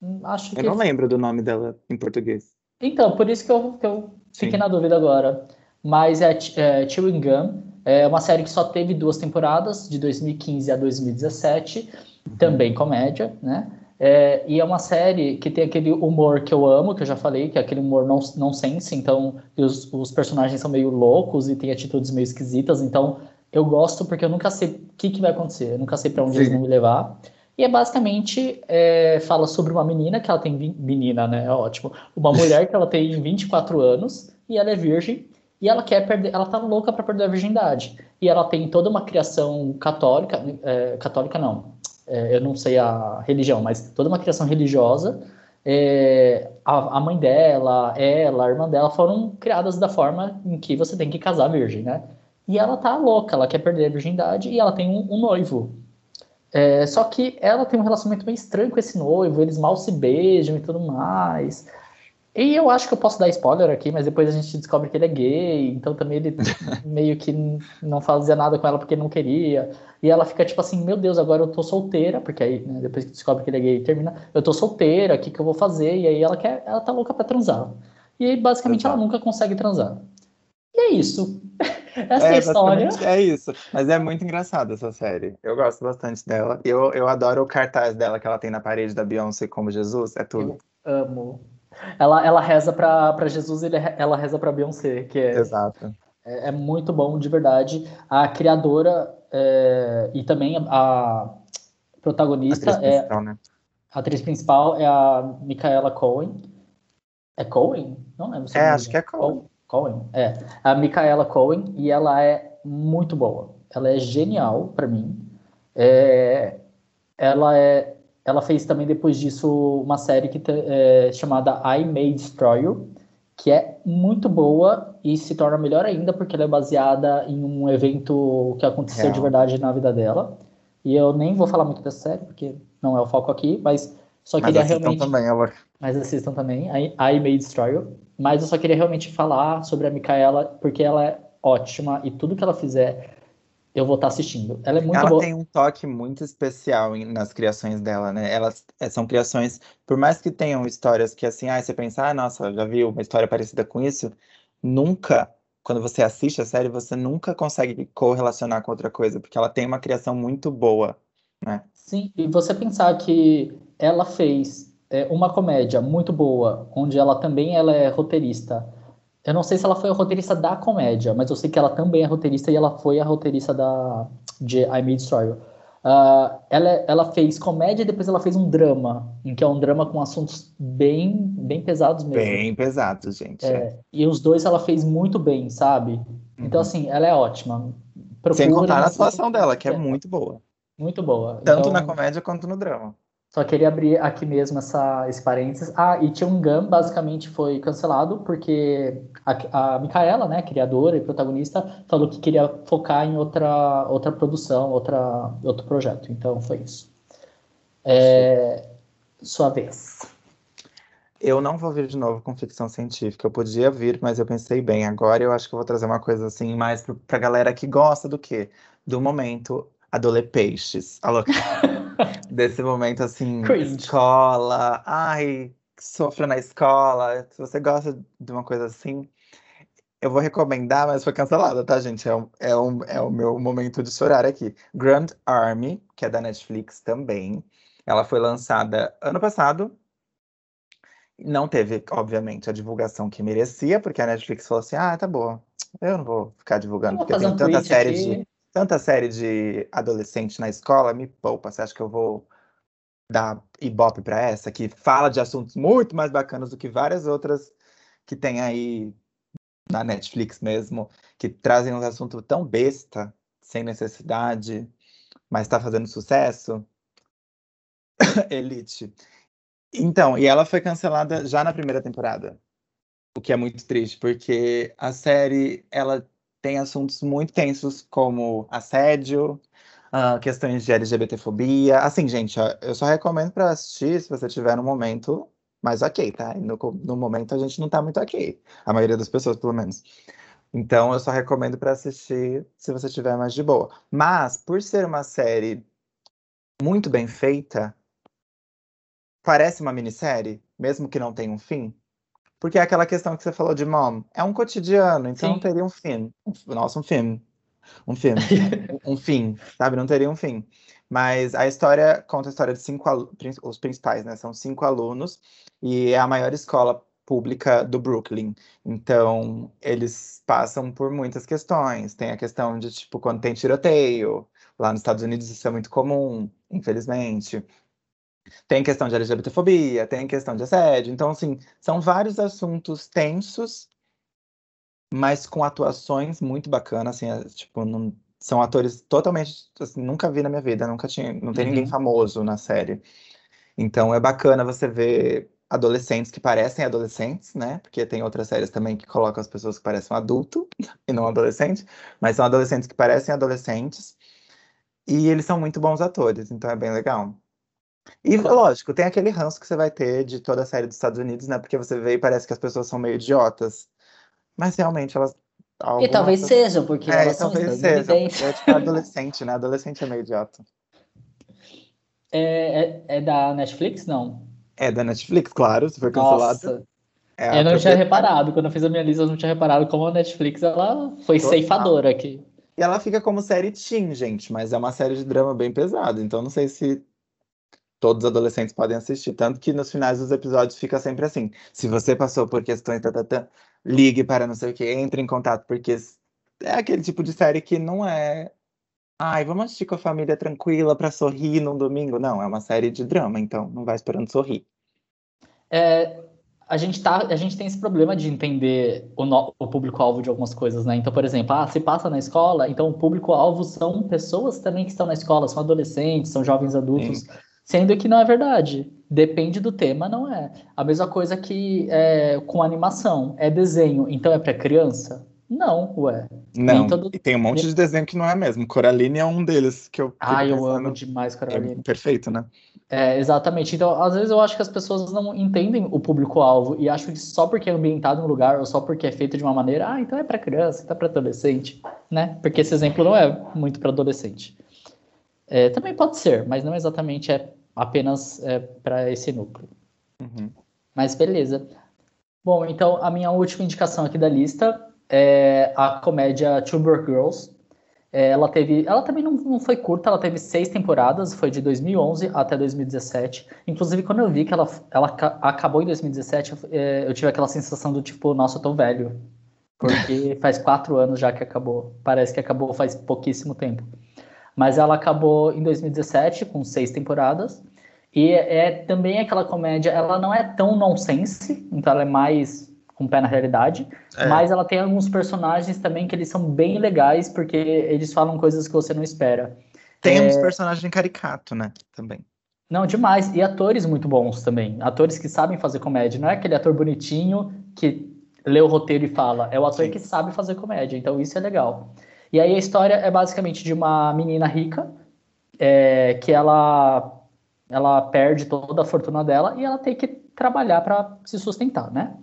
Hum, Acho
Eu
que
não lembro do nome dela em português.
Então, por isso que eu, que eu fiquei
Sim.
na dúvida agora. mas é, é Chewing Gum, é uma série que só teve duas temporadas, de 2015 a 2017, uhum. também comédia, né? É, e é uma série que tem aquele humor que eu amo, que eu já falei, que é aquele humor não, não sense, então os, os personagens são meio loucos e têm atitudes meio esquisitas, então eu gosto porque eu nunca sei o que, que vai acontecer, eu nunca sei para onde Sim. eles vão me levar. E é basicamente é, fala sobre uma menina que ela tem menina, né? É ótimo. Uma mulher que ela tem 24 anos e ela é virgem e ela quer perder, ela tá louca para perder a virgindade. E ela tem toda uma criação católica, é, católica não, é, eu não sei a religião, mas toda uma criação religiosa. É, a, a, mãe dela, ela, a irmã dela foram criadas da forma em que você tem que casar virgem, né? E ela tá louca, ela quer perder a virgindade e ela tem um, um noivo. É, só que ela tem um relacionamento bem estranho com esse noivo, eles mal se beijam e tudo mais. E eu acho que eu posso dar spoiler aqui, mas depois a gente descobre que ele é gay, então também ele meio que não fazia nada com ela porque não queria. E ela fica tipo assim, meu Deus, agora eu tô solteira, porque aí, né, depois que descobre que ele é gay, termina, eu tô solteira, o que, que eu vou fazer? E aí ela quer, ela tá louca pra transar. E aí, basicamente, ela nunca consegue transar. E é isso. Essa é, é a história.
É isso. Mas é muito engraçada essa série. Eu gosto bastante dela. Eu, eu adoro o cartaz dela que ela tem na parede da Beyoncé como Jesus. É tudo.
Eu amo. Ela, ela reza para Jesus e ela reza para Beyoncé, que é,
Exato.
É, é, muito bom, de verdade. A criadora é, e também a protagonista
atriz é. Né?
A atriz principal é a Micaela Cohen. É Cohen? Não lembro.
Se é, acho que é Cohen.
Cohen, é. A Micaela Cohen, e ela é muito boa. Ela é genial para mim. É, ela é, ela fez também depois disso uma série que é chamada I May Destroy You, que é muito boa e se torna melhor ainda porque ela é baseada em um evento que aconteceu Real. de verdade na vida dela. E eu nem vou falar muito dessa série porque não é o foco aqui, mas só queria mas realmente.
Também, ela...
Mas assistam também. I, I May Destroy You. Mas eu só queria realmente falar sobre a Micaela, porque ela é ótima e tudo que ela fizer, eu vou estar assistindo. Ela é muito
ela
boa.
tem um toque muito especial nas criações dela, né? Elas é, são criações, por mais que tenham histórias que assim, ah, você pensa, ah, nossa, já viu uma história parecida com isso, nunca, quando você assiste a série, você nunca consegue correlacionar com outra coisa, porque ela tem uma criação muito boa, né?
Sim, e você pensar que ela fez é, uma comédia muito boa, onde ela também ela é roteirista. Eu não sei se ela foi a roteirista da comédia, mas eu sei que ela também é roteirista e ela foi a roteirista da de I May Destroy Uh, ela, ela fez comédia e depois ela fez um drama, em que é um drama com assuntos bem, bem pesados mesmo.
Bem pesados, gente.
É, é. E os dois ela fez muito bem, sabe? Então, uhum. Então, assim, ela é ótima.
Procura Sem contar a atuação dela, que é, é, muito boa.
Muito boa.
Tanto então... na comédia quanto no drama.
Só queria abrir aqui mesmo essa, esse parênteses. Ah, e Gun basicamente foi cancelado porque a, a Micaela, né, criadora e protagonista, falou que queria focar em outra, outra produção, outra, outro projeto. Então foi isso. É, sua vez.
Eu não vou vir de novo com ficção científica. Eu podia vir, mas eu pensei bem. Agora eu acho que eu vou trazer uma coisa assim mais pra galera que gosta do quê? Do momento Adolepeixes. Alô. desse momento assim, Cringe. escola, ai, sofra na escola. Se você gosta de uma coisa assim, eu vou recomendar, mas foi cancelada, tá, gente? É, um, é, um, é o meu momento de chorar aqui. Grand Army, que é da Netflix também. Ela foi lançada ano passado. Não teve, obviamente, a divulgação que merecia, porque a Netflix falou assim: ah, tá bom, eu não vou ficar divulgando, vou porque tem um tanta série aqui. de tanta série de adolescente na escola, me poupa. Você acha que eu vou dar ibope para essa, que fala de assuntos muito mais bacanas do que várias outras que tem aí na Netflix mesmo, que trazem um assunto tão besta, sem necessidade, mas está fazendo sucesso? Elite. Então, e ela foi cancelada já na primeira temporada. O que é muito triste, porque a série ela tem assuntos muito tensos como assédio, uh, questões de LGBTfobia. Assim, gente, eu só recomendo para assistir se você tiver no momento mais ok, tá? No, no momento a gente não tá muito ok. A maioria das pessoas, pelo menos. Então, eu só recomendo para assistir se você tiver mais de boa. Mas, por ser uma série muito bem feita, parece uma minissérie, mesmo que não tenha um fim. Porque é aquela questão que você falou de mom. É um cotidiano, então
Sim.
não teria um fim. Nossa, um filme. Um filme. um fim, sabe? Não teria um fim. Mas a história conta a história de cinco alunos, os principais, né? São cinco alunos e é a maior escola pública do Brooklyn. Então, eles passam por muitas questões. Tem a questão de, tipo, quando tem tiroteio. Lá nos Estados Unidos isso é muito comum, infelizmente. Tem questão de LGBTfobia, tem questão de assédio. Então, assim, são vários assuntos tensos, mas com atuações muito bacanas, assim, é, tipo, não- são atores totalmente, assim, nunca vi na minha vida, nunca tinha, não tem ninguém
Uhum.
famoso na série. Então é bacana você ver adolescentes que parecem adolescentes, né? Porque tem outras séries também que colocam as pessoas que parecem adulto e não adolescente, mas são adolescentes que parecem adolescentes. E eles são muito bons atores, então é bem legal. E lógico, tem aquele ranço que você vai ter de toda a série dos Estados Unidos, né? Porque você vê e parece que as pessoas são meio idiotas. Mas realmente elas.
E
algumas
talvez
pessoas-
sejam, porque
É,
elas
e
são
talvez seja.
estadunidenses.
É tipo adolescente, né? Adolescente é meio idiota.
É, é, é da Netflix? Não.
É da Netflix, claro, se foi cancelado.
Nossa,
É
eu não tinha reparado. Quando eu fiz a minha lista, eu não tinha reparado como a Netflix ela foi
Total.
ceifadora aqui.
E ela fica como série teen, gente, mas é uma série de drama bem pesado, então não sei se todos os adolescentes podem assistir. Tanto que nos finais dos episódios fica sempre assim: se você passou por questões, tá, tá, tá, ligue para não sei o que, entre em contato, porque é aquele tipo de série que não é. Ai, vamos assistir com a família tranquila pra sorrir num domingo. Não, é uma série de drama, então não vai esperando sorrir.
É, a gente tá, a gente tem esse problema de entender o, no- o público-alvo de algumas coisas, né? Então, por exemplo, ah, se passa na escola, então o público-alvo são pessoas também que estão na escola, são adolescentes, são jovens adultos, sendo que não é verdade. Depende do tema, não é. A mesma coisa que é, com animação, é desenho, então é para criança? Não, ué.
Não,
todo-
e tem um monte de desenho que não é mesmo. Coraline é um deles que eu.
Ah, eu amo demais Coraline.
É perfeito, né?
É, exatamente. Então, às vezes eu acho que as pessoas não entendem o público-alvo e acham que só porque é ambientado em um lugar ou só porque é feito de uma maneira, ah, então é para criança, então é para adolescente, né? Porque esse exemplo não é muito para adolescente. É, também pode ser, mas não exatamente é apenas para esse núcleo.
Uhum.
Mas beleza. Bom, então a minha última indicação aqui da lista é a comédia Broke Girls. É, ela teve, ela também não, não foi curta, ela teve seis temporadas, foi de 2011 até 2017. Inclusive, quando eu vi que ela, ela ca- acabou em 2017, eu, é, eu tive aquela sensação do tipo, nossa, eu tô velho. Porque faz quatro anos já que acabou. Parece que acabou faz pouquíssimo tempo. Mas ela acabou em 2017, com seis temporadas. E é, é também aquela comédia, ela não é tão nonsense, então ela é mais com o pé na realidade,
É.
mas ela tem alguns personagens também que eles são bem legais, porque eles falam coisas que você não espera.
Tem
É.
uns personagens caricato, né? Também.
Não, demais. E atores muito bons também. Atores que sabem fazer comédia. Não é aquele ator bonitinho que lê o roteiro e fala. É o ator
Sim.
que sabe fazer comédia. Então isso é legal. E aí a história é basicamente de uma menina rica é, que ela ela perde toda a fortuna dela e ela tem que trabalhar para se sustentar, né?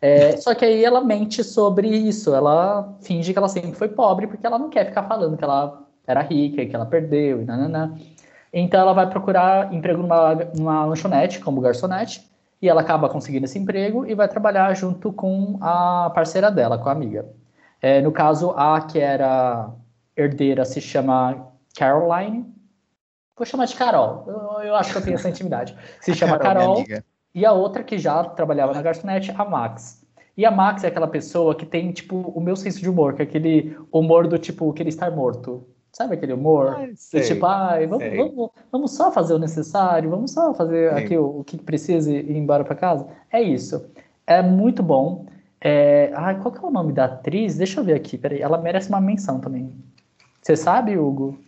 É, só que aí ela mente sobre isso. Ela finge que ela sempre foi pobre porque ela não quer ficar falando que ela era rica e que ela perdeu e nananã. Então ela vai procurar emprego numa, numa lanchonete como garçonete e ela acaba conseguindo esse emprego e vai trabalhar junto com a parceira dela, com a amiga. É, no caso, a que era herdeira se chama Caroline. Vou chamar de Carol. Eu, eu acho que eu tenho essa intimidade. Se chama
Carol, minha
Carol. E a outra que já trabalhava na garçonete, a Max. E a Max é aquela pessoa que tem, tipo, o meu senso de humor, que é aquele humor do tipo, querer estar morto. Sabe aquele humor? Do
sei.
tipo, ai, vamos,
sei.
vamos, vamos só fazer o necessário, vamos só fazer
Sim.
aqui o, o que precisa e ir embora para casa. É isso. É muito bom. É... Ai, qual que é o nome da atriz? Deixa eu ver aqui, peraí. Ela merece uma menção também. Você sabe, Hugo?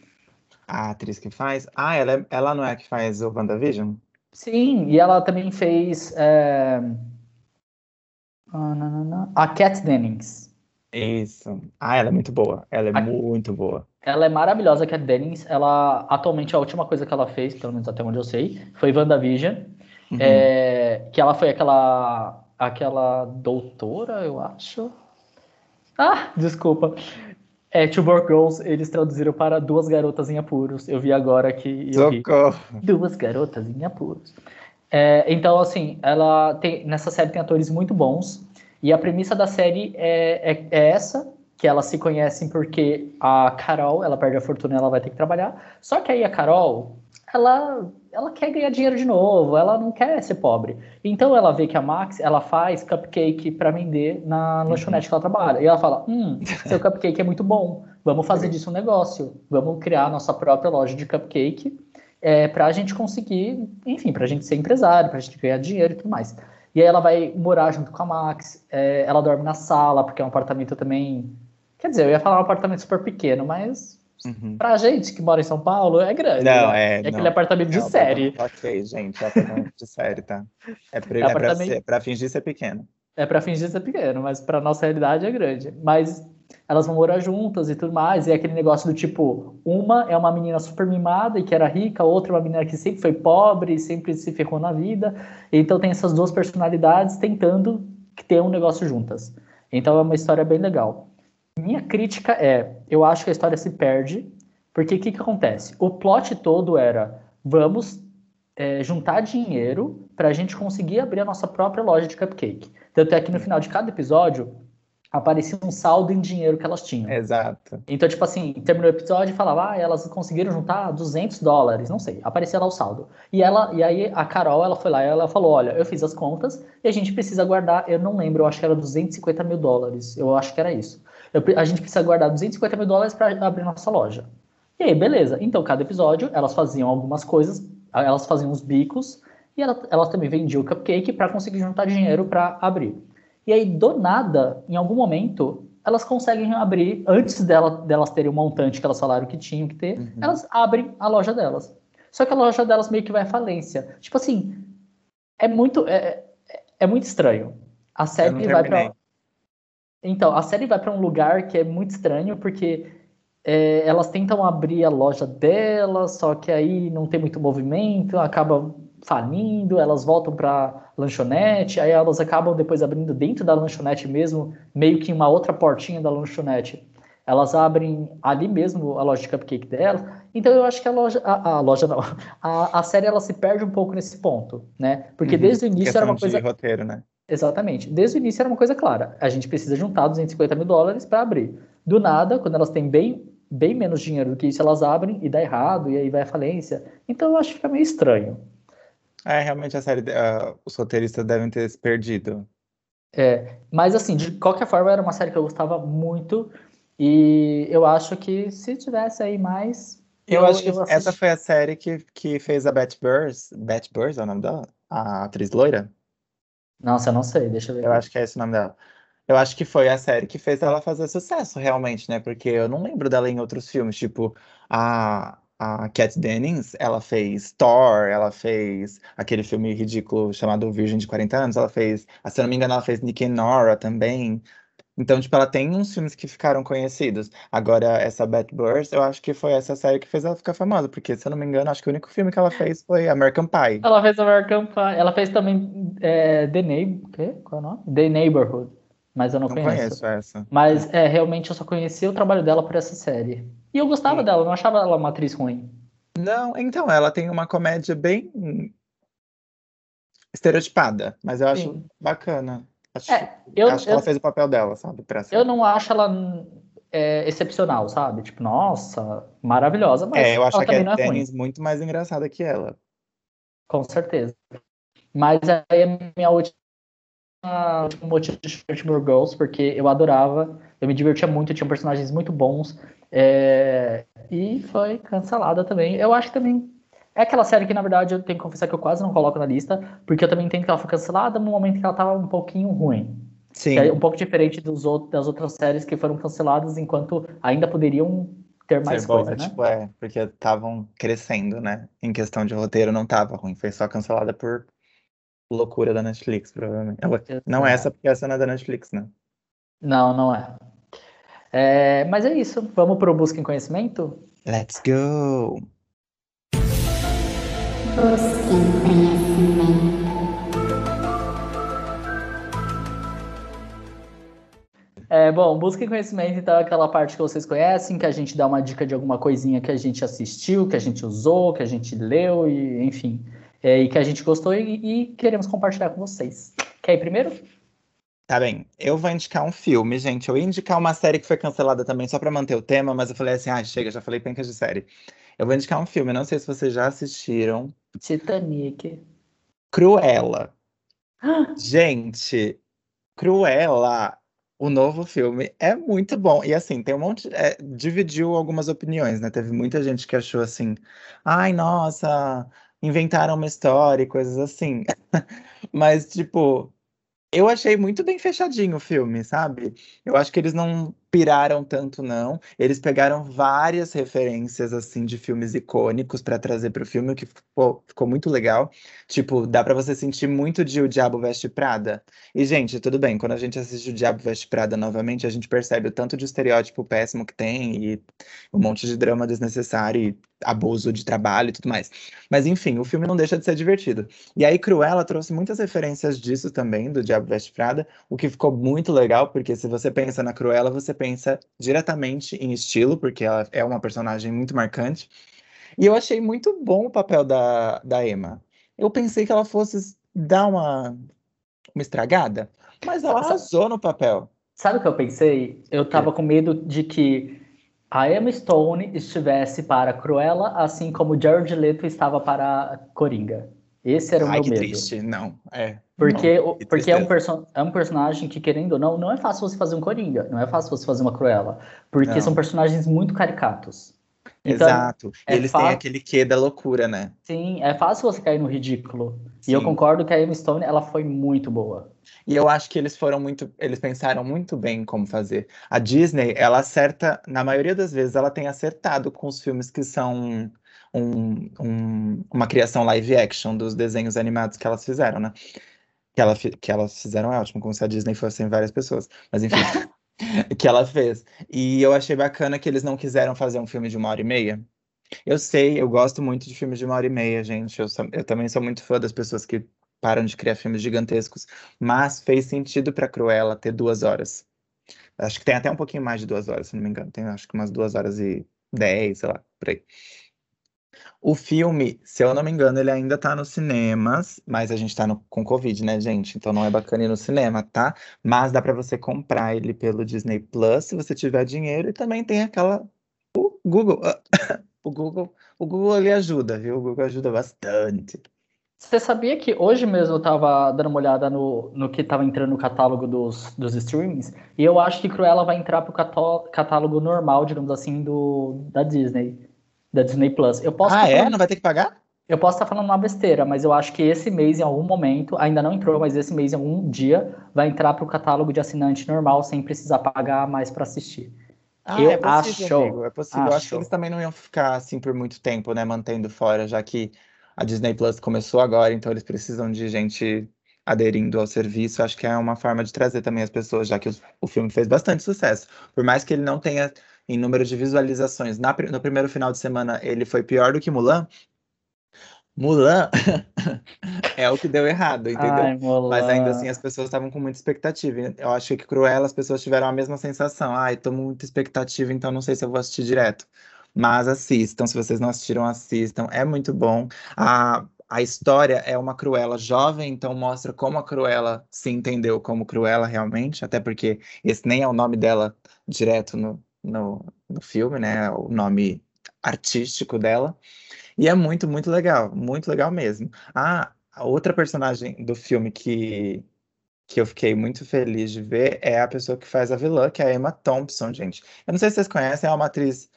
A atriz que faz. Ah, ela, é- ela não é a que faz o WandaVision?
Sim, e ela também fez. é, ah. A Kat Dennings.
Isso. Ah, ela é muito boa. Ela é
A-
muito boa.
Ela é maravilhosa, a Kat Dennings. Ela, atualmente, a última coisa que ela fez, pelo menos até onde eu sei, foi WandaVision.
Uhum.
É, que ela foi aquela, aquela doutora, eu acho. Ah, desculpa. É, Two Broke Girls, eles traduziram para Duas Garotas em Apuros. Eu vi agora que.
Socorro.
Duas Garotas em Apuros. É, então, assim, ela tem nessa série tem atores muito bons e a premissa da série é, é, é essa que elas se conhecem porque a Carol ela perde a fortuna, e ela vai ter que trabalhar. Só que aí a Carol ela ela quer ganhar dinheiro de novo, ela não quer ser pobre. Então ela vê que a Max, ela faz cupcake para vender na uhum. lanchonete que ela trabalha. E ela fala: "Hum, seu cupcake é muito bom. Vamos fazer disso um negócio. Vamos criar nossa própria loja de cupcake é, para a gente conseguir, enfim, para a gente ser empresário, para a gente ganhar dinheiro e tudo mais. E aí ela vai morar junto com a Max, é, ela dorme na sala, porque é um apartamento também. Quer dizer, eu ia falar um apartamento super pequeno, mas uhum. pra gente que mora em São Paulo é grande.
Não, né? é.
É aquele apartamento de série.
Ok, gente, é apartamento de série, tá? É, pra, é, é pra, pra fingir ser pequeno.
É pra fingir ser pequeno, mas pra nossa realidade é grande. Mas elas vão morar juntas e tudo mais, e é aquele negócio do tipo, uma é uma menina super mimada e que era rica, a outra é uma menina que sempre foi pobre e sempre se ferrou na vida, então tem essas duas personalidades tentando ter um negócio juntas. Então é uma história bem legal. Minha crítica é, eu acho que a história se perde, porque o que, que acontece? O plot todo era, vamos é, juntar dinheiro para a gente conseguir abrir a nossa própria loja de cupcake. Tanto é que no final de cada episódio, aparecia um saldo em dinheiro que elas tinham.
Exato.
Então, tipo assim, terminou o episódio e falava, ah, elas conseguiram juntar 200 dólares, não sei, aparecia lá o saldo. E ela, e aí a Carol, ela foi lá e ela falou, olha, eu fiz as contas e a gente precisa guardar, eu não lembro, eu acho que era 250 mil dólares, eu acho que era isso. Eu, a gente precisa guardar 250 mil dólares para abrir nossa loja. E aí, beleza. Então, cada episódio, elas faziam algumas coisas, elas faziam os bicos e ela, elas também vendiam o cupcake para conseguir juntar dinheiro para abrir. E aí, do nada, em algum momento, elas conseguem abrir, antes dela, delas terem o montante que elas falaram que tinham que ter, uhum. elas abrem a loja delas. Só que a loja delas meio que vai à falência. Tipo assim, é muito, é, é muito estranho. A série vai para Então, a série vai para um lugar que é muito estranho, porque é, elas tentam abrir a loja delas, só que aí não tem muito movimento, acaba falindo, elas voltam para lanchonete, aí elas acabam depois abrindo dentro da lanchonete mesmo, meio que uma outra portinha da lanchonete. Elas abrem ali mesmo a loja de cupcake delas. Então eu acho que a loja, a, a loja não, a, a série ela se perde um pouco nesse ponto, né? Porque uhum, desde o início era uma coisa.
De roteiro, né?
Exatamente. Desde o início era uma coisa clara. A gente precisa juntar 250 mil dólares para abrir. Do nada, quando elas têm bem, bem menos dinheiro do que isso, elas abrem e dá errado, e aí vai à falência. Então eu acho que fica meio estranho.
É, realmente a série, uh, os roteiristas devem ter se perdido.
É, mas assim, de qualquer forma, era uma série que eu gostava muito. E eu acho que se tivesse aí mais.
Eu, eu acho que eu essa foi a série que, que fez a Beth Burrs. Beth Burrs é o nome dela? A atriz loira?
Nossa, eu não sei, deixa eu ver.
Eu aqui. acho que é esse o nome dela. Eu acho que foi a série que fez ela fazer sucesso, realmente, né? Porque eu não lembro dela em outros filmes, tipo a, a Kat Dennings, ela fez Thor, ela fez aquele filme ridículo chamado Virgem de 40 anos, ela fez, se eu não me engano, ela fez Nick and Nora também. Então, tipo, ela tem uns filmes que ficaram conhecidos. Agora, essa Bad Burst, eu acho que foi essa série que fez ela ficar famosa, porque, se eu não me engano, acho que o único filme que ela fez foi American Pie.
Ela fez American Pie. Ela fez também é, The Neighborhood. Qual é o nome? The Neighborhood. Mas eu não, não conheço.
conheço essa.
Mas, é, realmente, eu só conheci o trabalho dela por essa série. E eu gostava Sim. dela, não achava ela uma atriz ruim.
Não, então, ela tem uma comédia bem estereotipada, mas eu acho Sim. bacana. Acho, é, eu, acho que eu, ela fez o papel dela, sabe? Pra
eu não acho ela é, excepcional, sabe? Tipo, nossa, maravilhosa, mas
É, eu acho
ela
que a é Dennis muito mais engraçada que ela.
Com certeza. Mas aí a minha última motivo de Shortmore Girls, porque eu adorava, eu me divertia muito, tinha personagens muito bons, é, e foi cancelada também. Eu acho que também é aquela série que, na verdade, eu tenho que confessar que eu quase não coloco na lista, porque eu também entendo que ela foi cancelada no momento que ela estava um pouquinho ruim.
Sim. É
um pouco diferente dos outros, das outras séries que foram canceladas enquanto ainda poderiam ter mais coisa, né?
Tipo, é, porque estavam crescendo, né? Em questão de roteiro não estava ruim, foi só cancelada por loucura da Netflix, provavelmente. Ela, não é essa, porque essa não é da Netflix, né?
Não, não é. É, mas é isso. Vamos para o Busca em Conhecimento?
Let's go!
Busca em Conhecimento.
É, bom, busca em conhecimento, então, é aquela parte que vocês conhecem, que a gente dá uma dica de alguma coisinha que a gente assistiu, que a gente usou, que a gente leu, e enfim. é, e que a gente gostou e, e queremos compartilhar com vocês. Quer ir primeiro?
Tá bem, eu vou indicar um filme, gente. Eu ia indicar uma série que foi cancelada também só pra manter o tema, mas eu falei assim, ah, chega, já falei pencas de série. Eu vou indicar um filme, não sei se vocês já assistiram.
Titanic.
Cruella. Gente, Cruella, o novo filme, é muito bom. E assim, tem um monte. é, dividiu algumas opiniões, né? Teve muita gente que achou assim, ai, nossa, inventaram uma história e coisas assim. Mas, tipo, eu achei muito bem fechadinho o filme, sabe? Eu acho que eles não piraram tanto, não. Eles pegaram várias referências, assim, de filmes icônicos para trazer para o filme, o que ficou, ficou muito legal. Tipo, dá para você sentir muito de O Diabo Veste Prada. E, gente, tudo bem, quando a gente assiste O Diabo Veste Prada novamente, a gente percebe o tanto de estereótipo péssimo que tem e um monte de drama desnecessário e abuso de trabalho e tudo mais. Mas, enfim, o filme não deixa de ser divertido. E aí, Cruella trouxe muitas referências disso também, do Diabo Veste Prada, o que ficou muito legal, porque se você pensa na Cruella, você pensa diretamente em estilo, porque ela é uma personagem muito marcante. E eu achei muito bom o papel da, da Emma. Eu pensei que ela fosse dar uma, uma estragada, mas ela arrasou no papel.
Sabe o que eu pensei? Eu tava com medo de que a Emma Stone estivesse para Cruella, assim como Jared Leto estava para Coringa. Esse era o
Ai,
meu
que
medo.
triste. Não, é.
Porque,
não,
porque é, um é um personagem que, querendo ou não, não é fácil você fazer um Coringa, não é fácil você fazer uma Cruella. Porque
Não.
são personagens muito caricatos. Então,
Exato.
é
Eles têm aquele quê da loucura, né?
sim, é fácil você cair no ridículo. E eu
Sim.
concordo que a Emma Stone, ela foi muito boa.
E eu acho que eles foram muito, eles pensaram muito bem em como fazer. A Disney, ela acerta, na maioria das vezes, ela tem acertado com os filmes que são um- um- uma criação live action dos desenhos animados que elas fizeram, né? Que, ela, que elas fizeram é ótimo, como se a Disney fossem várias pessoas. Mas enfim, que ela fez. E eu achei bacana que eles não quiseram fazer um filme de uma hora e meia. Eu sei, eu gosto muito de filmes de uma hora e meia, gente. Eu, sou- eu também sou muito fã das pessoas que param de criar filmes gigantescos. Mas fez sentido pra Cruella ter duas horas. Acho que tem até um pouquinho mais de duas horas, se não me engano. Tem acho que umas duas horas e dez, sei lá, por aí. O filme, se eu não me engano, ele ainda tá nos cinemas, mas a gente tá no- com Covid, né, gente? Então não é bacana ir no cinema, tá? Mas dá pra você comprar ele pelo Disney Plus, se você tiver dinheiro, e também tem aquela. O Google. O Google, o Google ele ajuda, viu? O Google ajuda bastante.
Você sabia que hoje mesmo eu tava dando uma olhada no, no que tava entrando no catálogo dos, dos streamings, e eu acho que Cruella vai entrar pro cató- catálogo normal, digamos assim, do, da Disney, da Disney Plus. Eu posso
Ah, é?
falando-
Não vai ter que pagar?
Eu posso estar falando uma besteira, mas eu acho que esse mês, em algum momento, ainda não entrou, mas esse mês, em algum dia, vai entrar pro catálogo de assinante normal, sem precisar pagar mais para assistir.
Ah,
Eu
é possível,
acho.
amigo, é possível. Eu acho que
Acho.
eles também não iam ficar assim por muito tempo, né, mantendo fora, já que a Disney Plus começou agora, então eles precisam de gente aderindo ao serviço. Acho que é uma forma de trazer também as pessoas, já que o, o filme fez bastante sucesso. Por mais que ele não tenha em número de visualizações, na no primeiro final de semana ele foi pior do que Mulan. Mulan é o que deu errado, entendeu?
Ai.
Mas ainda assim as pessoas estavam com muita expectativa. Eu acho que Cruella as pessoas tiveram a mesma sensação. Ai, tô com muita expectativa, então não sei se eu vou assistir direto. Mas assistam, se vocês não assistiram, assistam. É muito bom. A, a história é uma Cruella jovem, então mostra como a Cruella se entendeu como Cruella realmente, até porque esse nem é o nome dela direto no, no, no filme, né? O nome artístico dela. E é muito, muito legal, muito legal mesmo. Ah, a outra personagem do filme que, que eu fiquei muito feliz de ver é a pessoa que faz a vilã, que é a Emma Thompson, gente. Eu não sei se vocês conhecem, é uma atriz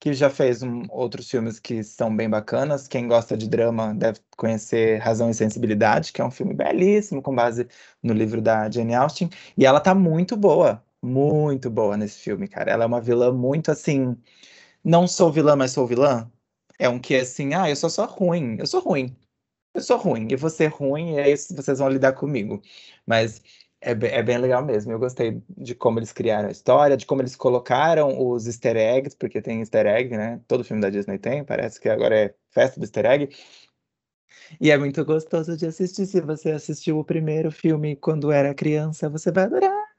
que já fez um- outros filmes que são bem bacanas. Quem gosta de drama deve conhecer Razão e Sensibilidade, que é um filme belíssimo, com base no livro da Jane Austen. E ela tá muito boa, muito boa nesse filme, cara. Ela é uma vilã muito assim. Não sou vilã, mas sou vilã. É um que assim, ah, eu sou só ruim, eu sou ruim. Eu sou ruim, eu vou ser ruim, e é isso vocês vão lidar comigo. Mas é, é bem legal mesmo. Eu gostei de como eles criaram a história, de como eles colocaram os easter eggs, porque tem easter egg, né? Todo filme da Disney tem, parece que agora é festa do easter egg. E é muito gostoso de assistir. Se você assistiu o primeiro filme quando era criança, você vai adorar.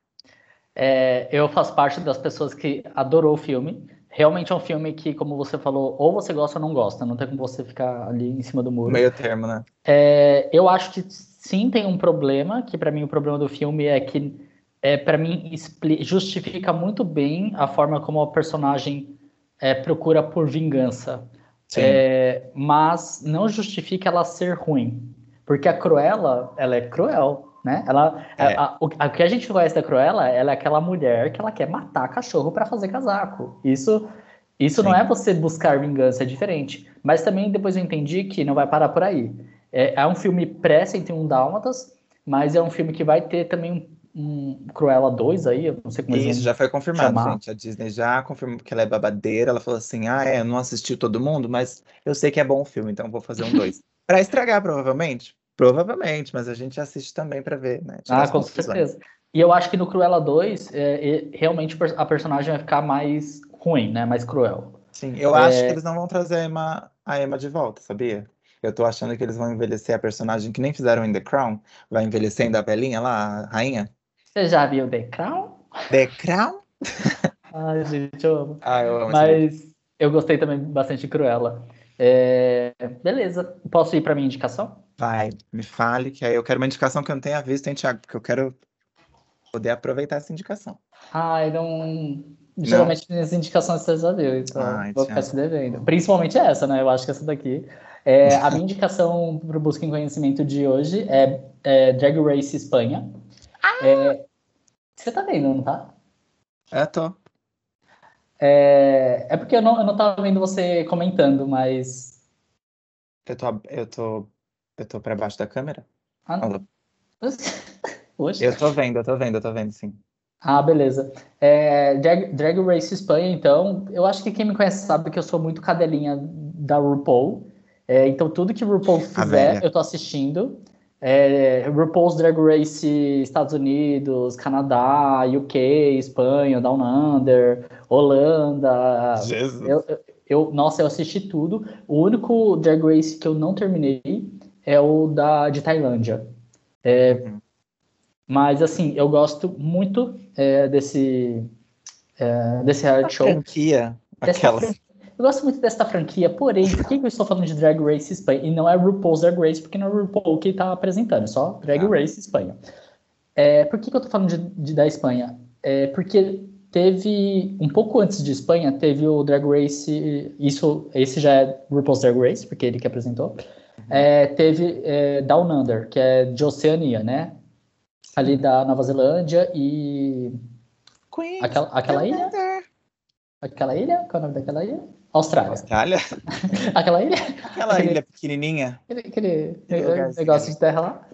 É, eu faço parte das pessoas que adorou o filme. realmente é um filme que, como você falou, ou você gosta ou não gosta, não tem como você ficar ali em cima do muro.
Meio termo, né?
É, eu acho que sim tem um problema, que para mim o problema do filme é que, é, para mim, justifica muito bem a forma como a personagem é, procura por vingança. É, mas não justifica ela ser ruim. Porque a Cruella, ela é cruel, né? Ela, é. a, a, o, a, que a gente conhece da Cruella, ela é aquela mulher que ela quer matar cachorro para fazer casaco. Isso, isso não é você buscar vingança, é diferente. Mas também depois eu entendi que não vai parar por aí. É, é um filme pré-101 Dálmatas, mas é um filme que vai ter também um, um Cruella 2 aí, eu não sei como
Isso, já foi confirmado, chamar. gente. A Disney já confirmou que ela é babadeira. Ela falou assim: ah, é, eu não assisti todo mundo, mas eu sei que é bom o filme, então vou fazer um 2. para estragar, provavelmente. Provavelmente, mas a gente assiste também para ver, né?
Tirar ah, com certeza. E eu acho que no Cruella 2, é, é, realmente a personagem vai ficar mais ruim, né? Mais cruel.
Sim, eu é... acho que eles não vão trazer a Emma, a Emma de volta, sabia? Eu tô achando que eles vão envelhecer a personagem que nem fizeram em The Crown. Vai envelhecendo a velhinha lá, a rainha.
Você já viu The Crown?
The Crown?
Ai, gente, eu amo.
Ah, eu amo
Mas eu gostei também bastante de Cruella. É... Beleza. Posso ir para minha indicação?
Vai, me fale, que aí eu quero uma indicação que eu não tenha visto, hein, Thiago? Porque eu quero poder aproveitar essa indicação.
Ai, não. Geralmente minhas indicações você já deu, então Ai, vou ficar se devendo. Principalmente essa, né? Eu acho que essa daqui. É, a minha indicação para o Busca em Conhecimento de hoje é, é Drag Race Espanha. Ah! É, você tá vendo, não tá?
É, tô.
É, é porque eu não, eu não tava vendo você comentando, mas.
Eu tô, eu tô eu tô pra baixo da câmera?
Ah, não.
Hoje? Eu tô vendo, eu tô vendo, eu tô vendo, sim.
Ah, beleza. É, Drag, Drag Race Espanha, então, eu acho que quem me conhece sabe que eu sou muito cadelinha da RuPaul. É, então, tudo que RuPaul fizer, eu tô assistindo. É, RuPaul's Drag Race Estados Unidos, Canadá, UK, Espanha, Down Under, Holanda.
Jesus.
Eu, eu, eu, nossa, eu assisti tudo. O único Drag Race que eu não terminei é o da de Tailândia. É, uhum. Mas assim, eu gosto muito é, desse é, desse reality show.
Franquia, aquela.
Eu gosto muito dessa franquia, porém, por que eu estou falando de Drag Race Espanha? E não é RuPaul's Drag Race, porque não é RuPaul que está apresentando, é só Drag ah. Race Espanha. É, por que, que eu estou falando de, de, da Espanha? É porque teve, um pouco antes de Espanha, teve o Drag Race, isso, esse já é RuPaul's Drag Race, porque ele que apresentou, é, teve é, Down Under, que é de Oceania, né? Ali da Nova Zelândia e.
Queen,
aquela, aquela ilha? Aquela ilha? Qual é o nome daquela ilha? Austrália.
Austrália?
aquela ilha?
Aquela aquele, ilha pequenininha.
Aquele, aquele negócio de terra lá.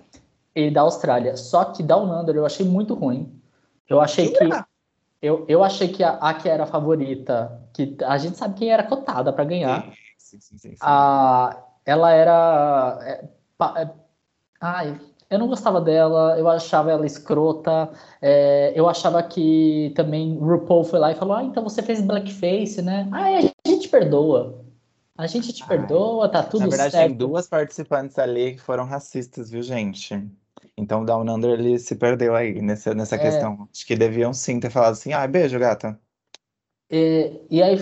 E da Austrália. Só que Down Under eu achei muito ruim. Eu achei que. Eu, eu achei que a, a que era a favorita, que a gente sabe quem era cotada para ganhar. Sim, sim, sim, a, ela era. É, é, ai, eu não gostava dela, eu achava ela escrota, é, eu achava que também RuPaul foi lá e falou: Ah, então você fez blackface, né? Ah, a gente perdoa. A gente te perdoa, tá tudo certo. Na verdade, certo.
tem duas participantes ali que foram racistas, viu, gente? Então o Down Under ele se perdeu aí nessa, nessa é... questão. Acho que deviam sim ter falado assim: ah, beijo, gata.
E, e aí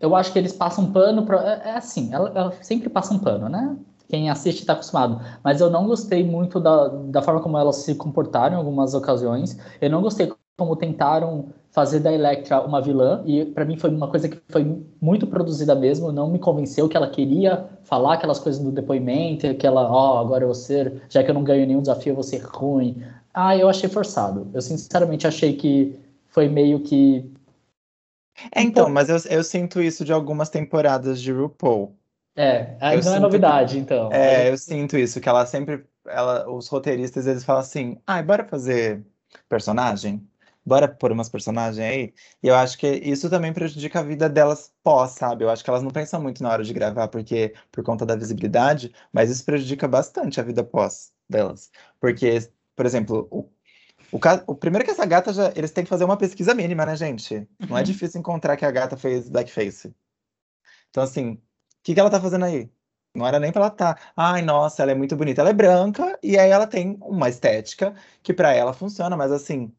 eu acho que eles passam pano pra, é, é assim, ela, ela, sempre passa um pano, né? Quem assiste está acostumado. Mas eu não gostei muito da, da forma como elas se comportaram em algumas ocasiões. Eu não gostei como tentaram fazer da Electra uma vilã e para mim foi uma coisa que foi muito produzida mesmo, não me convenceu que ela queria falar aquelas coisas do depoimento, que ela, ó, oh, agora eu vou ser, já que eu não ganho nenhum desafio, eu vou ser ruim. Ah, eu achei forçado. Eu sinceramente achei que foi meio que
é, então, mas eu, eu sinto isso de algumas temporadas de RuPaul.
É, aí não é novidade, que, então.
É, eu sinto isso, que ela sempre. Ela, os roteiristas, eles falam assim, ai, ah, bora fazer personagem? Bora pôr umas personagens aí? E eu acho que isso também prejudica a vida delas pós, sabe? Eu acho que elas não pensam muito na hora de gravar, porque por conta da visibilidade, mas isso prejudica bastante a vida pós delas. Porque, por exemplo, o o, caso, o primeiro que essa gata já. Eles têm que fazer uma pesquisa mínima, né, gente? Não é uhum. difícil encontrar que a gata fez blackface. Então, assim, o que, que ela tá fazendo aí? Não era nem pra ela estar. Tá, Ai, nossa, ela é muito bonita. Ela é branca e aí ela tem uma estética que para ela funciona, mas assim,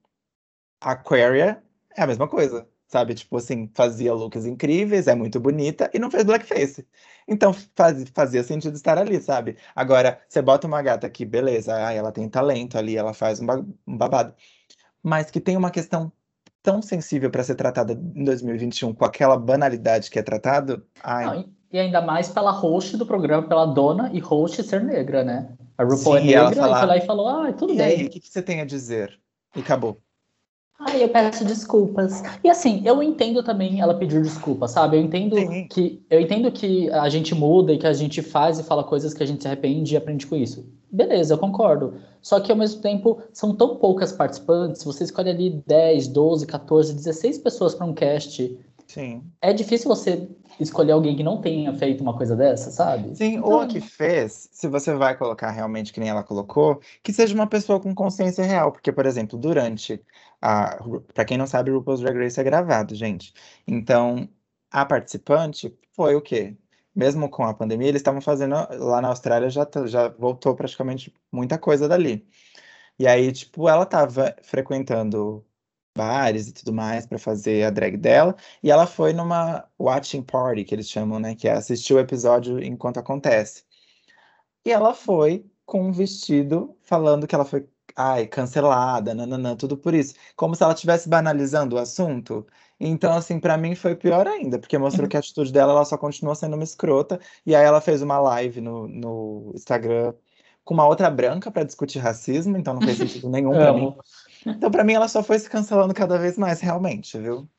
a Aquaria é a mesma coisa. Sabe? Tipo assim, fazia looks incríveis, é muito bonita e não fez blackface. Então faz, fazia sentido estar ali, sabe? Agora, você bota uma gata aqui, beleza, ah, ela tem talento ali, ela faz um, ba um babado. Mas que tem uma questão tão sensível para ser tratada em 2021 com aquela banalidade que é tratado. Ai.
Não, e ainda mais pela host do programa, pela dona e host ser negra, né? A RuPaul é
Sim, e ela
negra,
falar,
e foi lá e falou, ah, tudo
E
bem.
aí, o que, que você tem a dizer? E acabou.
Ai, eu peço desculpas. E assim, eu entendo também ela pedir desculpas, sabe? Eu entendo
Sim.
que eu entendo que a gente muda e que a gente faz e fala coisas que a gente se arrepende e aprende com isso. Beleza, eu concordo. Só que ao mesmo tempo, são tão poucas participantes, você escolhe ali 10, 12, 14, 16 pessoas para um cast.
Sim.
É difícil você escolher alguém que não tenha feito uma coisa dessa, sabe?
Sim,
Então,
ou a que fez, se você vai colocar realmente que nem ela colocou, que seja uma pessoa com consciência real. Porque, por exemplo, durante a. Pra quem não sabe, RuPaul's Drag Race é gravado, gente. Então, a participante foi o quê? Mesmo com a pandemia, eles estavam fazendo. Lá na Austrália já, tá- já voltou praticamente muita coisa dali. E aí, tipo, ela tava frequentando bares e tudo mais para fazer a drag dela, e ela foi numa watching party, que eles chamam, né, que é assistir o episódio enquanto acontece. E ela foi com um vestido falando que ela foi, ai, cancelada, nananã, tudo por isso, como se ela estivesse banalizando o assunto. Então, assim, para mim foi pior ainda, porque mostrou que a atitude dela, ela só continua sendo uma escrota, e aí ela fez uma live no, no Instagram com uma outra branca para discutir racismo, então não fez sentido nenhum para mim. Então, pra mim, ela só foi se cancelando cada vez mais, realmente, viu?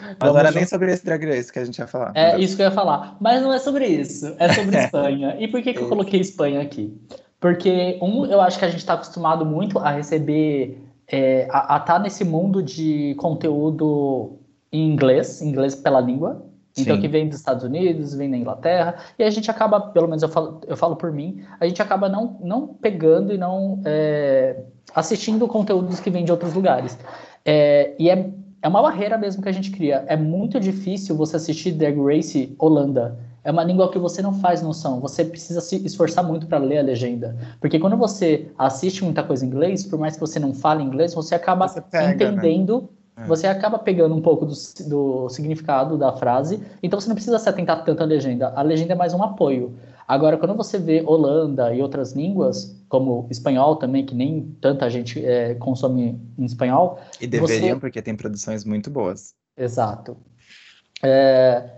Mas
Vamos
não era nem sobre esse Drag Race que a gente ia falar.
É isso que eu ia falar. Mas não é sobre isso. É sobre Espanha. E por que, que eu coloquei Espanha aqui? Porque, um, eu acho que a gente está acostumado muito a receber, é, a estar nesse mundo de conteúdo em inglês, inglês pela língua. Então,
Sim.
que vem dos Estados Unidos, vem da Inglaterra, e a gente acaba, pelo menos eu falo, eu falo por mim, a gente acaba não, não pegando e não é, assistindo conteúdos que vêm de outros lugares. É, e é, é uma barreira mesmo que a gente cria. É muito difícil você assistir Drag Race Holanda. É uma língua que você não faz noção. Você precisa se esforçar muito para ler a legenda. Porque quando você assiste muita coisa em inglês, por mais que você não fale inglês, você acaba
Você pega, né?
entendendo
É.
você acaba pegando um pouco do, do significado da frase, então você não precisa se atentar tanto à legenda. A legenda é mais um apoio. Agora, quando você vê Holanda e outras línguas, como espanhol também, que nem tanta gente é, consome em espanhol,
E deveriam,
Você-
porque tem produções muito boas.
exato. É,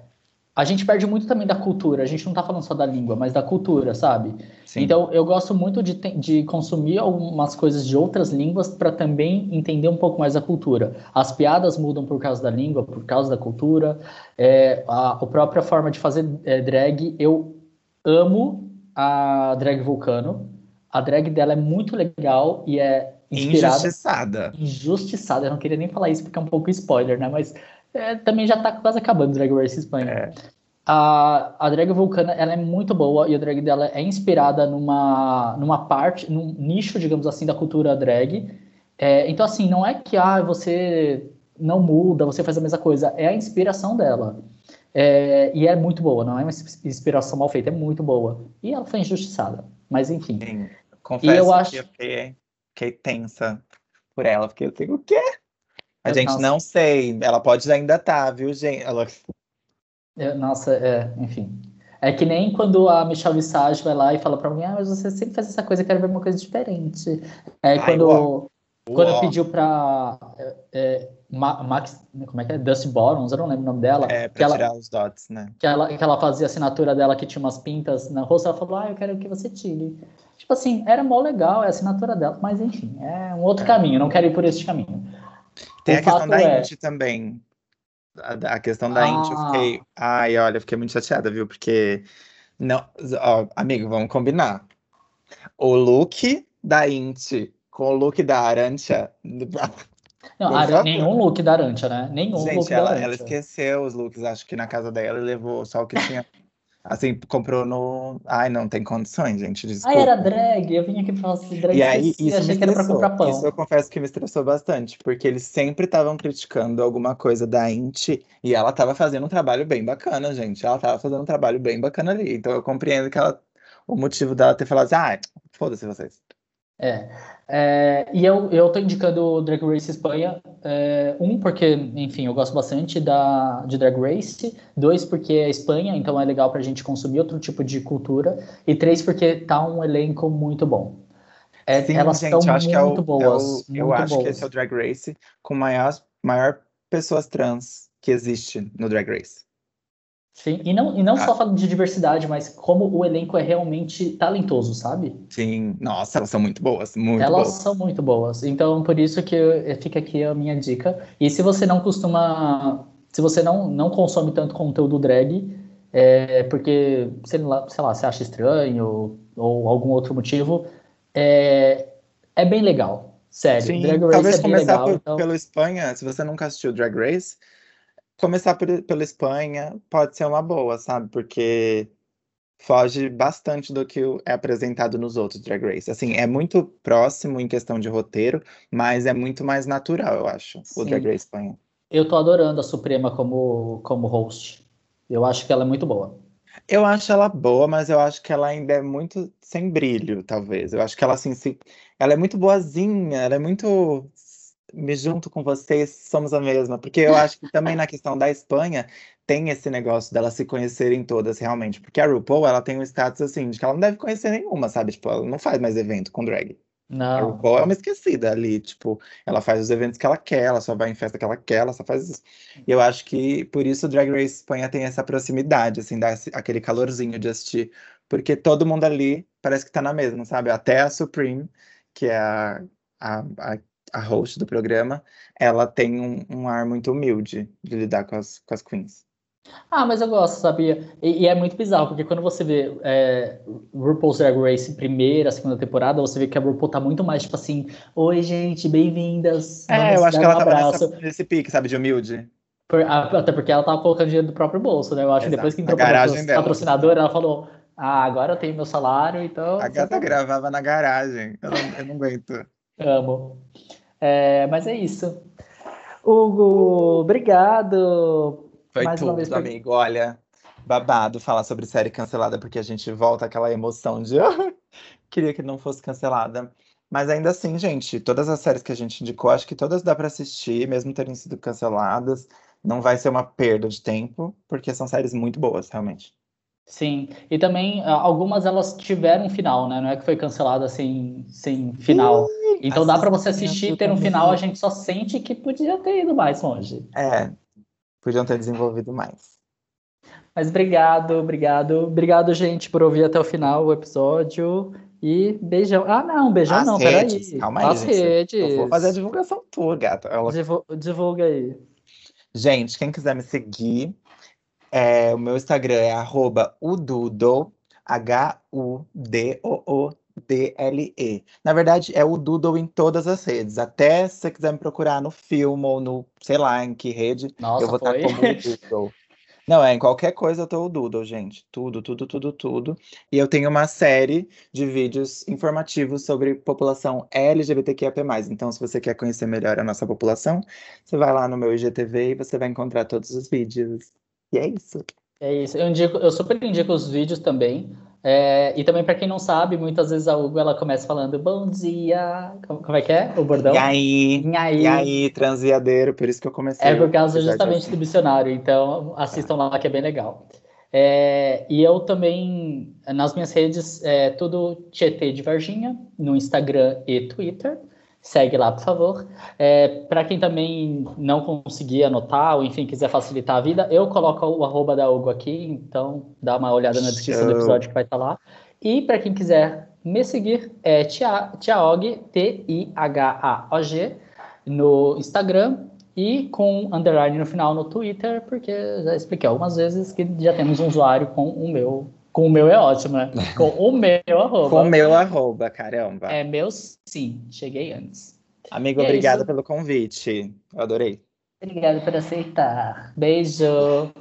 a gente perde muito também da cultura. A gente não tá falando só da língua, mas da cultura, sabe?
Sim.
Então, eu gosto muito de, te- de consumir algumas coisas de outras línguas para também entender um pouco mais a cultura. As piadas mudam por causa da língua, por causa da cultura. É, a, a própria forma de fazer é, drag, eu amo a drag Vulcano. A drag dela é muito legal e é inspirada
Injustiçada.
injustiçada. Eu não queria nem falar isso porque é um pouco spoiler, né? Mas é, também já tá quase acabando Drag Race Espanha.
É.
A, a drag Vulcana, ela é muito boa e a drag dela é inspirada numa, numa parte, num nicho, digamos assim, da cultura drag. É, então, assim, não é que ah, você não muda, você faz a mesma coisa. É a inspiração dela. É, e é muito boa, não é uma ins- inspiração mal feita, é muito boa. E ela foi injustiçada. Mas, enfim.
Sim. Confesso
eu
que
acho-
eu fiquei, fiquei tensa por ela, porque eu tenho o quê? A
Eu-
gente
nossa.
não sei. Ela pode ainda estar, viu, gente? Ela...
É, nossa, é, enfim. É que nem quando a Michelle Visage vai lá e fala pra mim, ah, mas você sempre faz essa coisa, eu quero ver uma coisa diferente. É
Ai,
quando,
uó.
quando
Uó.
pediu pra é, é, Ma- Max, como é que é? Dusty Bottoms, eu não lembro o nome dela.
É,
que,
pra
ela,
tirar os dots, né?
que, ela, que ela fazia a assinatura dela que tinha umas pintas na rosto, ela falou, ah, eu quero que você tire. Tipo assim, era mó legal, é a assinatura dela, mas enfim, é um outro
É.
caminho, não quero ir por esse caminho.
Tem
O
a questão da
é-
Inti também. A, a questão da Inti, eu
Ah.
fiquei. Ai, olha, eu fiquei muito chateada, viu? Porque. Não, ó, amigo, vamos combinar. O look da Inti com o look da Arantia.
Não, nenhum look da Arantia, né? Nenhum look
Gente,
da
ela,
Arantia.
ela esqueceu os looks, acho que na casa dela e levou só o que tinha. Assim, comprou no. Ai, não tem condições, gente.
Ah,
Desculpa.
era drag? Eu vim aqui pra falar assim, drag
E aí, isso
achei que era pra comprar pão.
Isso eu confesso que me estressou bastante, porque eles sempre estavam criticando alguma coisa da Inti e ela tava fazendo um trabalho bem bacana, gente. Ela tava fazendo um trabalho bem bacana ali. Então eu compreendo que ela, o motivo dela ter falado assim, ah, foda-se vocês.
É. É, e eu, eu tô indicando o Drag Race Espanha É, um, porque, enfim, eu gosto bastante da, de Drag Race. Dois, porque é Espanha, então é legal pra gente consumir outro tipo de cultura. E três, porque tá um elenco muito bom. É,
Sim,
elas
gente, eu acho que é
muito
o, é
boas.
o- eu
muito
acho que
boas.
esse é o Drag Race com maior, maior pessoas trans que existe no Drag Race.
Sim, e não, e não
Ah.
só falando de diversidade, mas como o elenco é realmente talentoso, sabe?
Sim, nossa, elas são muito boas, muito
Elas
boas.
são muito boas. Então, por isso que fica aqui a minha dica. E se você não costuma. Se você não, não consome tanto conteúdo drag, é porque, sei lá, sei lá, você acha estranho ou, ou algum outro motivo, é, é bem legal. Sério.
Sim,
Drag Race
talvez
é bem
começar
legal.
por-
então...
pelo Espanha, se você nunca assistiu Drag Race, começar por, pela Espanha pode ser uma boa, sabe? Porque foge bastante do que o- é apresentado nos outros Drag Race. Assim, é muito próximo em questão de roteiro, mas é muito mais natural, eu acho, o
Sim.
Drag Race Espanha.
Eu tô adorando a Suprema como, como host. Eu acho que ela é muito boa.
Eu acho ela boa, mas eu acho que ela ainda é muito sem brilho, talvez. Eu acho que ela assim, se... ela é muito boazinha, ela é muito me junto com vocês, somos a mesma. Porque eu acho que também na questão da Espanha tem esse negócio delas se conhecerem todas realmente. Porque a RuPaul, ela tem um status assim, de que ela não deve conhecer nenhuma, sabe? Tipo, ela não faz mais evento com drag. A
Não.
RuPaul é uma esquecida ali, tipo, ela faz os eventos que ela quer, ela só vai em festa que ela quer, ela só faz isso. E eu acho que por isso o Drag Race Espanha tem essa proximidade, assim, dá aquele calorzinho de assistir, porque todo mundo ali parece que tá na mesma, sabe? Até a Supreme, que é a, a, a, a host do programa, ela tem um, um ar muito humilde de lidar com as, com as queens.
Ah, mas eu gosto, sabia? E, e é muito bizarro, porque quando você vê é, RuPaul's Drag Race primeira, segunda temporada, você vê que a RuPaul tá muito mais tipo assim: Oi, gente, bem-vindas.
É, eu acho que
um
ela tava
abraço.
nessa, nesse pique, sabe, de humilde.
Por- a- até porque ela tava colocando dinheiro do próprio bolso, né? Eu acho que depois que
Exato,
entrou
dela.
patrocinadora, ela falou: Ah, agora eu tenho meu salário, então.
A gata gravava na garagem, eu não, eu não aguento.
Amo. É, mas é isso. Hugo, obrigado.
Foi
Mais uma vez
tudo,
por-
amigo. Olha, babado falar sobre série cancelada, porque a gente volta àquela emoção de "Ah, queria que não fosse cancelada. Mas ainda assim, gente, todas as séries que a gente indicou, acho que todas dá pra assistir, mesmo terem sido canceladas. Não vai ser uma perda de tempo, porque são séries muito boas, realmente.
Sim, e também ah, algumas elas tiveram um final, né? Não é que foi cancelada sem, sem final. Então dá pra você assistir, ter um final, a gente só sente que podia ter ido mais longe.
É, podiam ter desenvolvido mais.
Mas obrigado, obrigado. Obrigado, gente, por ouvir até o final o episódio. E beijão. Ah, não, beijão
As
não,
redes,
peraí.
calma aí,
As
gente.
redes.
Eu vou fazer a divulgação tua, gata. Ela
Divu- Divulga aí.
Gente, quem quiser me seguir, é, o meu Instagram é arroba udoodle, H-U-D-O-O-D-L-E. Na verdade, é o Doodle em todas as redes. Até se você quiser me procurar no filme ou no, sei lá, em que rede,
Nossa,
eu vou estar
foi.
como o Doodle. Não, é, em qualquer coisa eu tô o Doodle, gente. Tudo, tudo, tudo, tudo. E eu tenho uma série de vídeos informativos sobre população LGBTQIA+. Então, se você quer conhecer melhor a nossa população, você vai lá no meu IGTV e você vai encontrar todos os vídeos. E é isso.
É isso. Eu, indico, eu super indico os vídeos também. É, e também, para quem não sabe, muitas vezes a Hugo ela começa falando bom dia. Como, como é que é? O bordão?
E aí?
E aí?
E aí, transviadeiro? Por isso que eu comecei.
É por causa justamente
assim.
do missionário, então assistam lá que é bem legal. É, e eu também, nas minhas redes, é tudo Tietê de Varginha, no Instagram e Twitter. Segue lá, por favor. É, Para quem também não conseguir anotar, ou enfim, quiser facilitar a vida, eu coloco o arroba da Hugo aqui, então dá uma olhada na descrição do episódio que vai estar lá. E para quem quiser me seguir, é Tia- Tiaog, T-I-H-A-O-G, no Instagram e com underline no final no Twitter, porque já expliquei algumas vezes que já temos um usuário com o meu. Com o meu é ótimo, né? Com o meu arroba.
Com o meu arroba, caramba.
É meu sim, cheguei antes.
Amigo,
é
obrigada
isso.
pelo convite. Eu adorei.
Obrigado por aceitar. Beijo.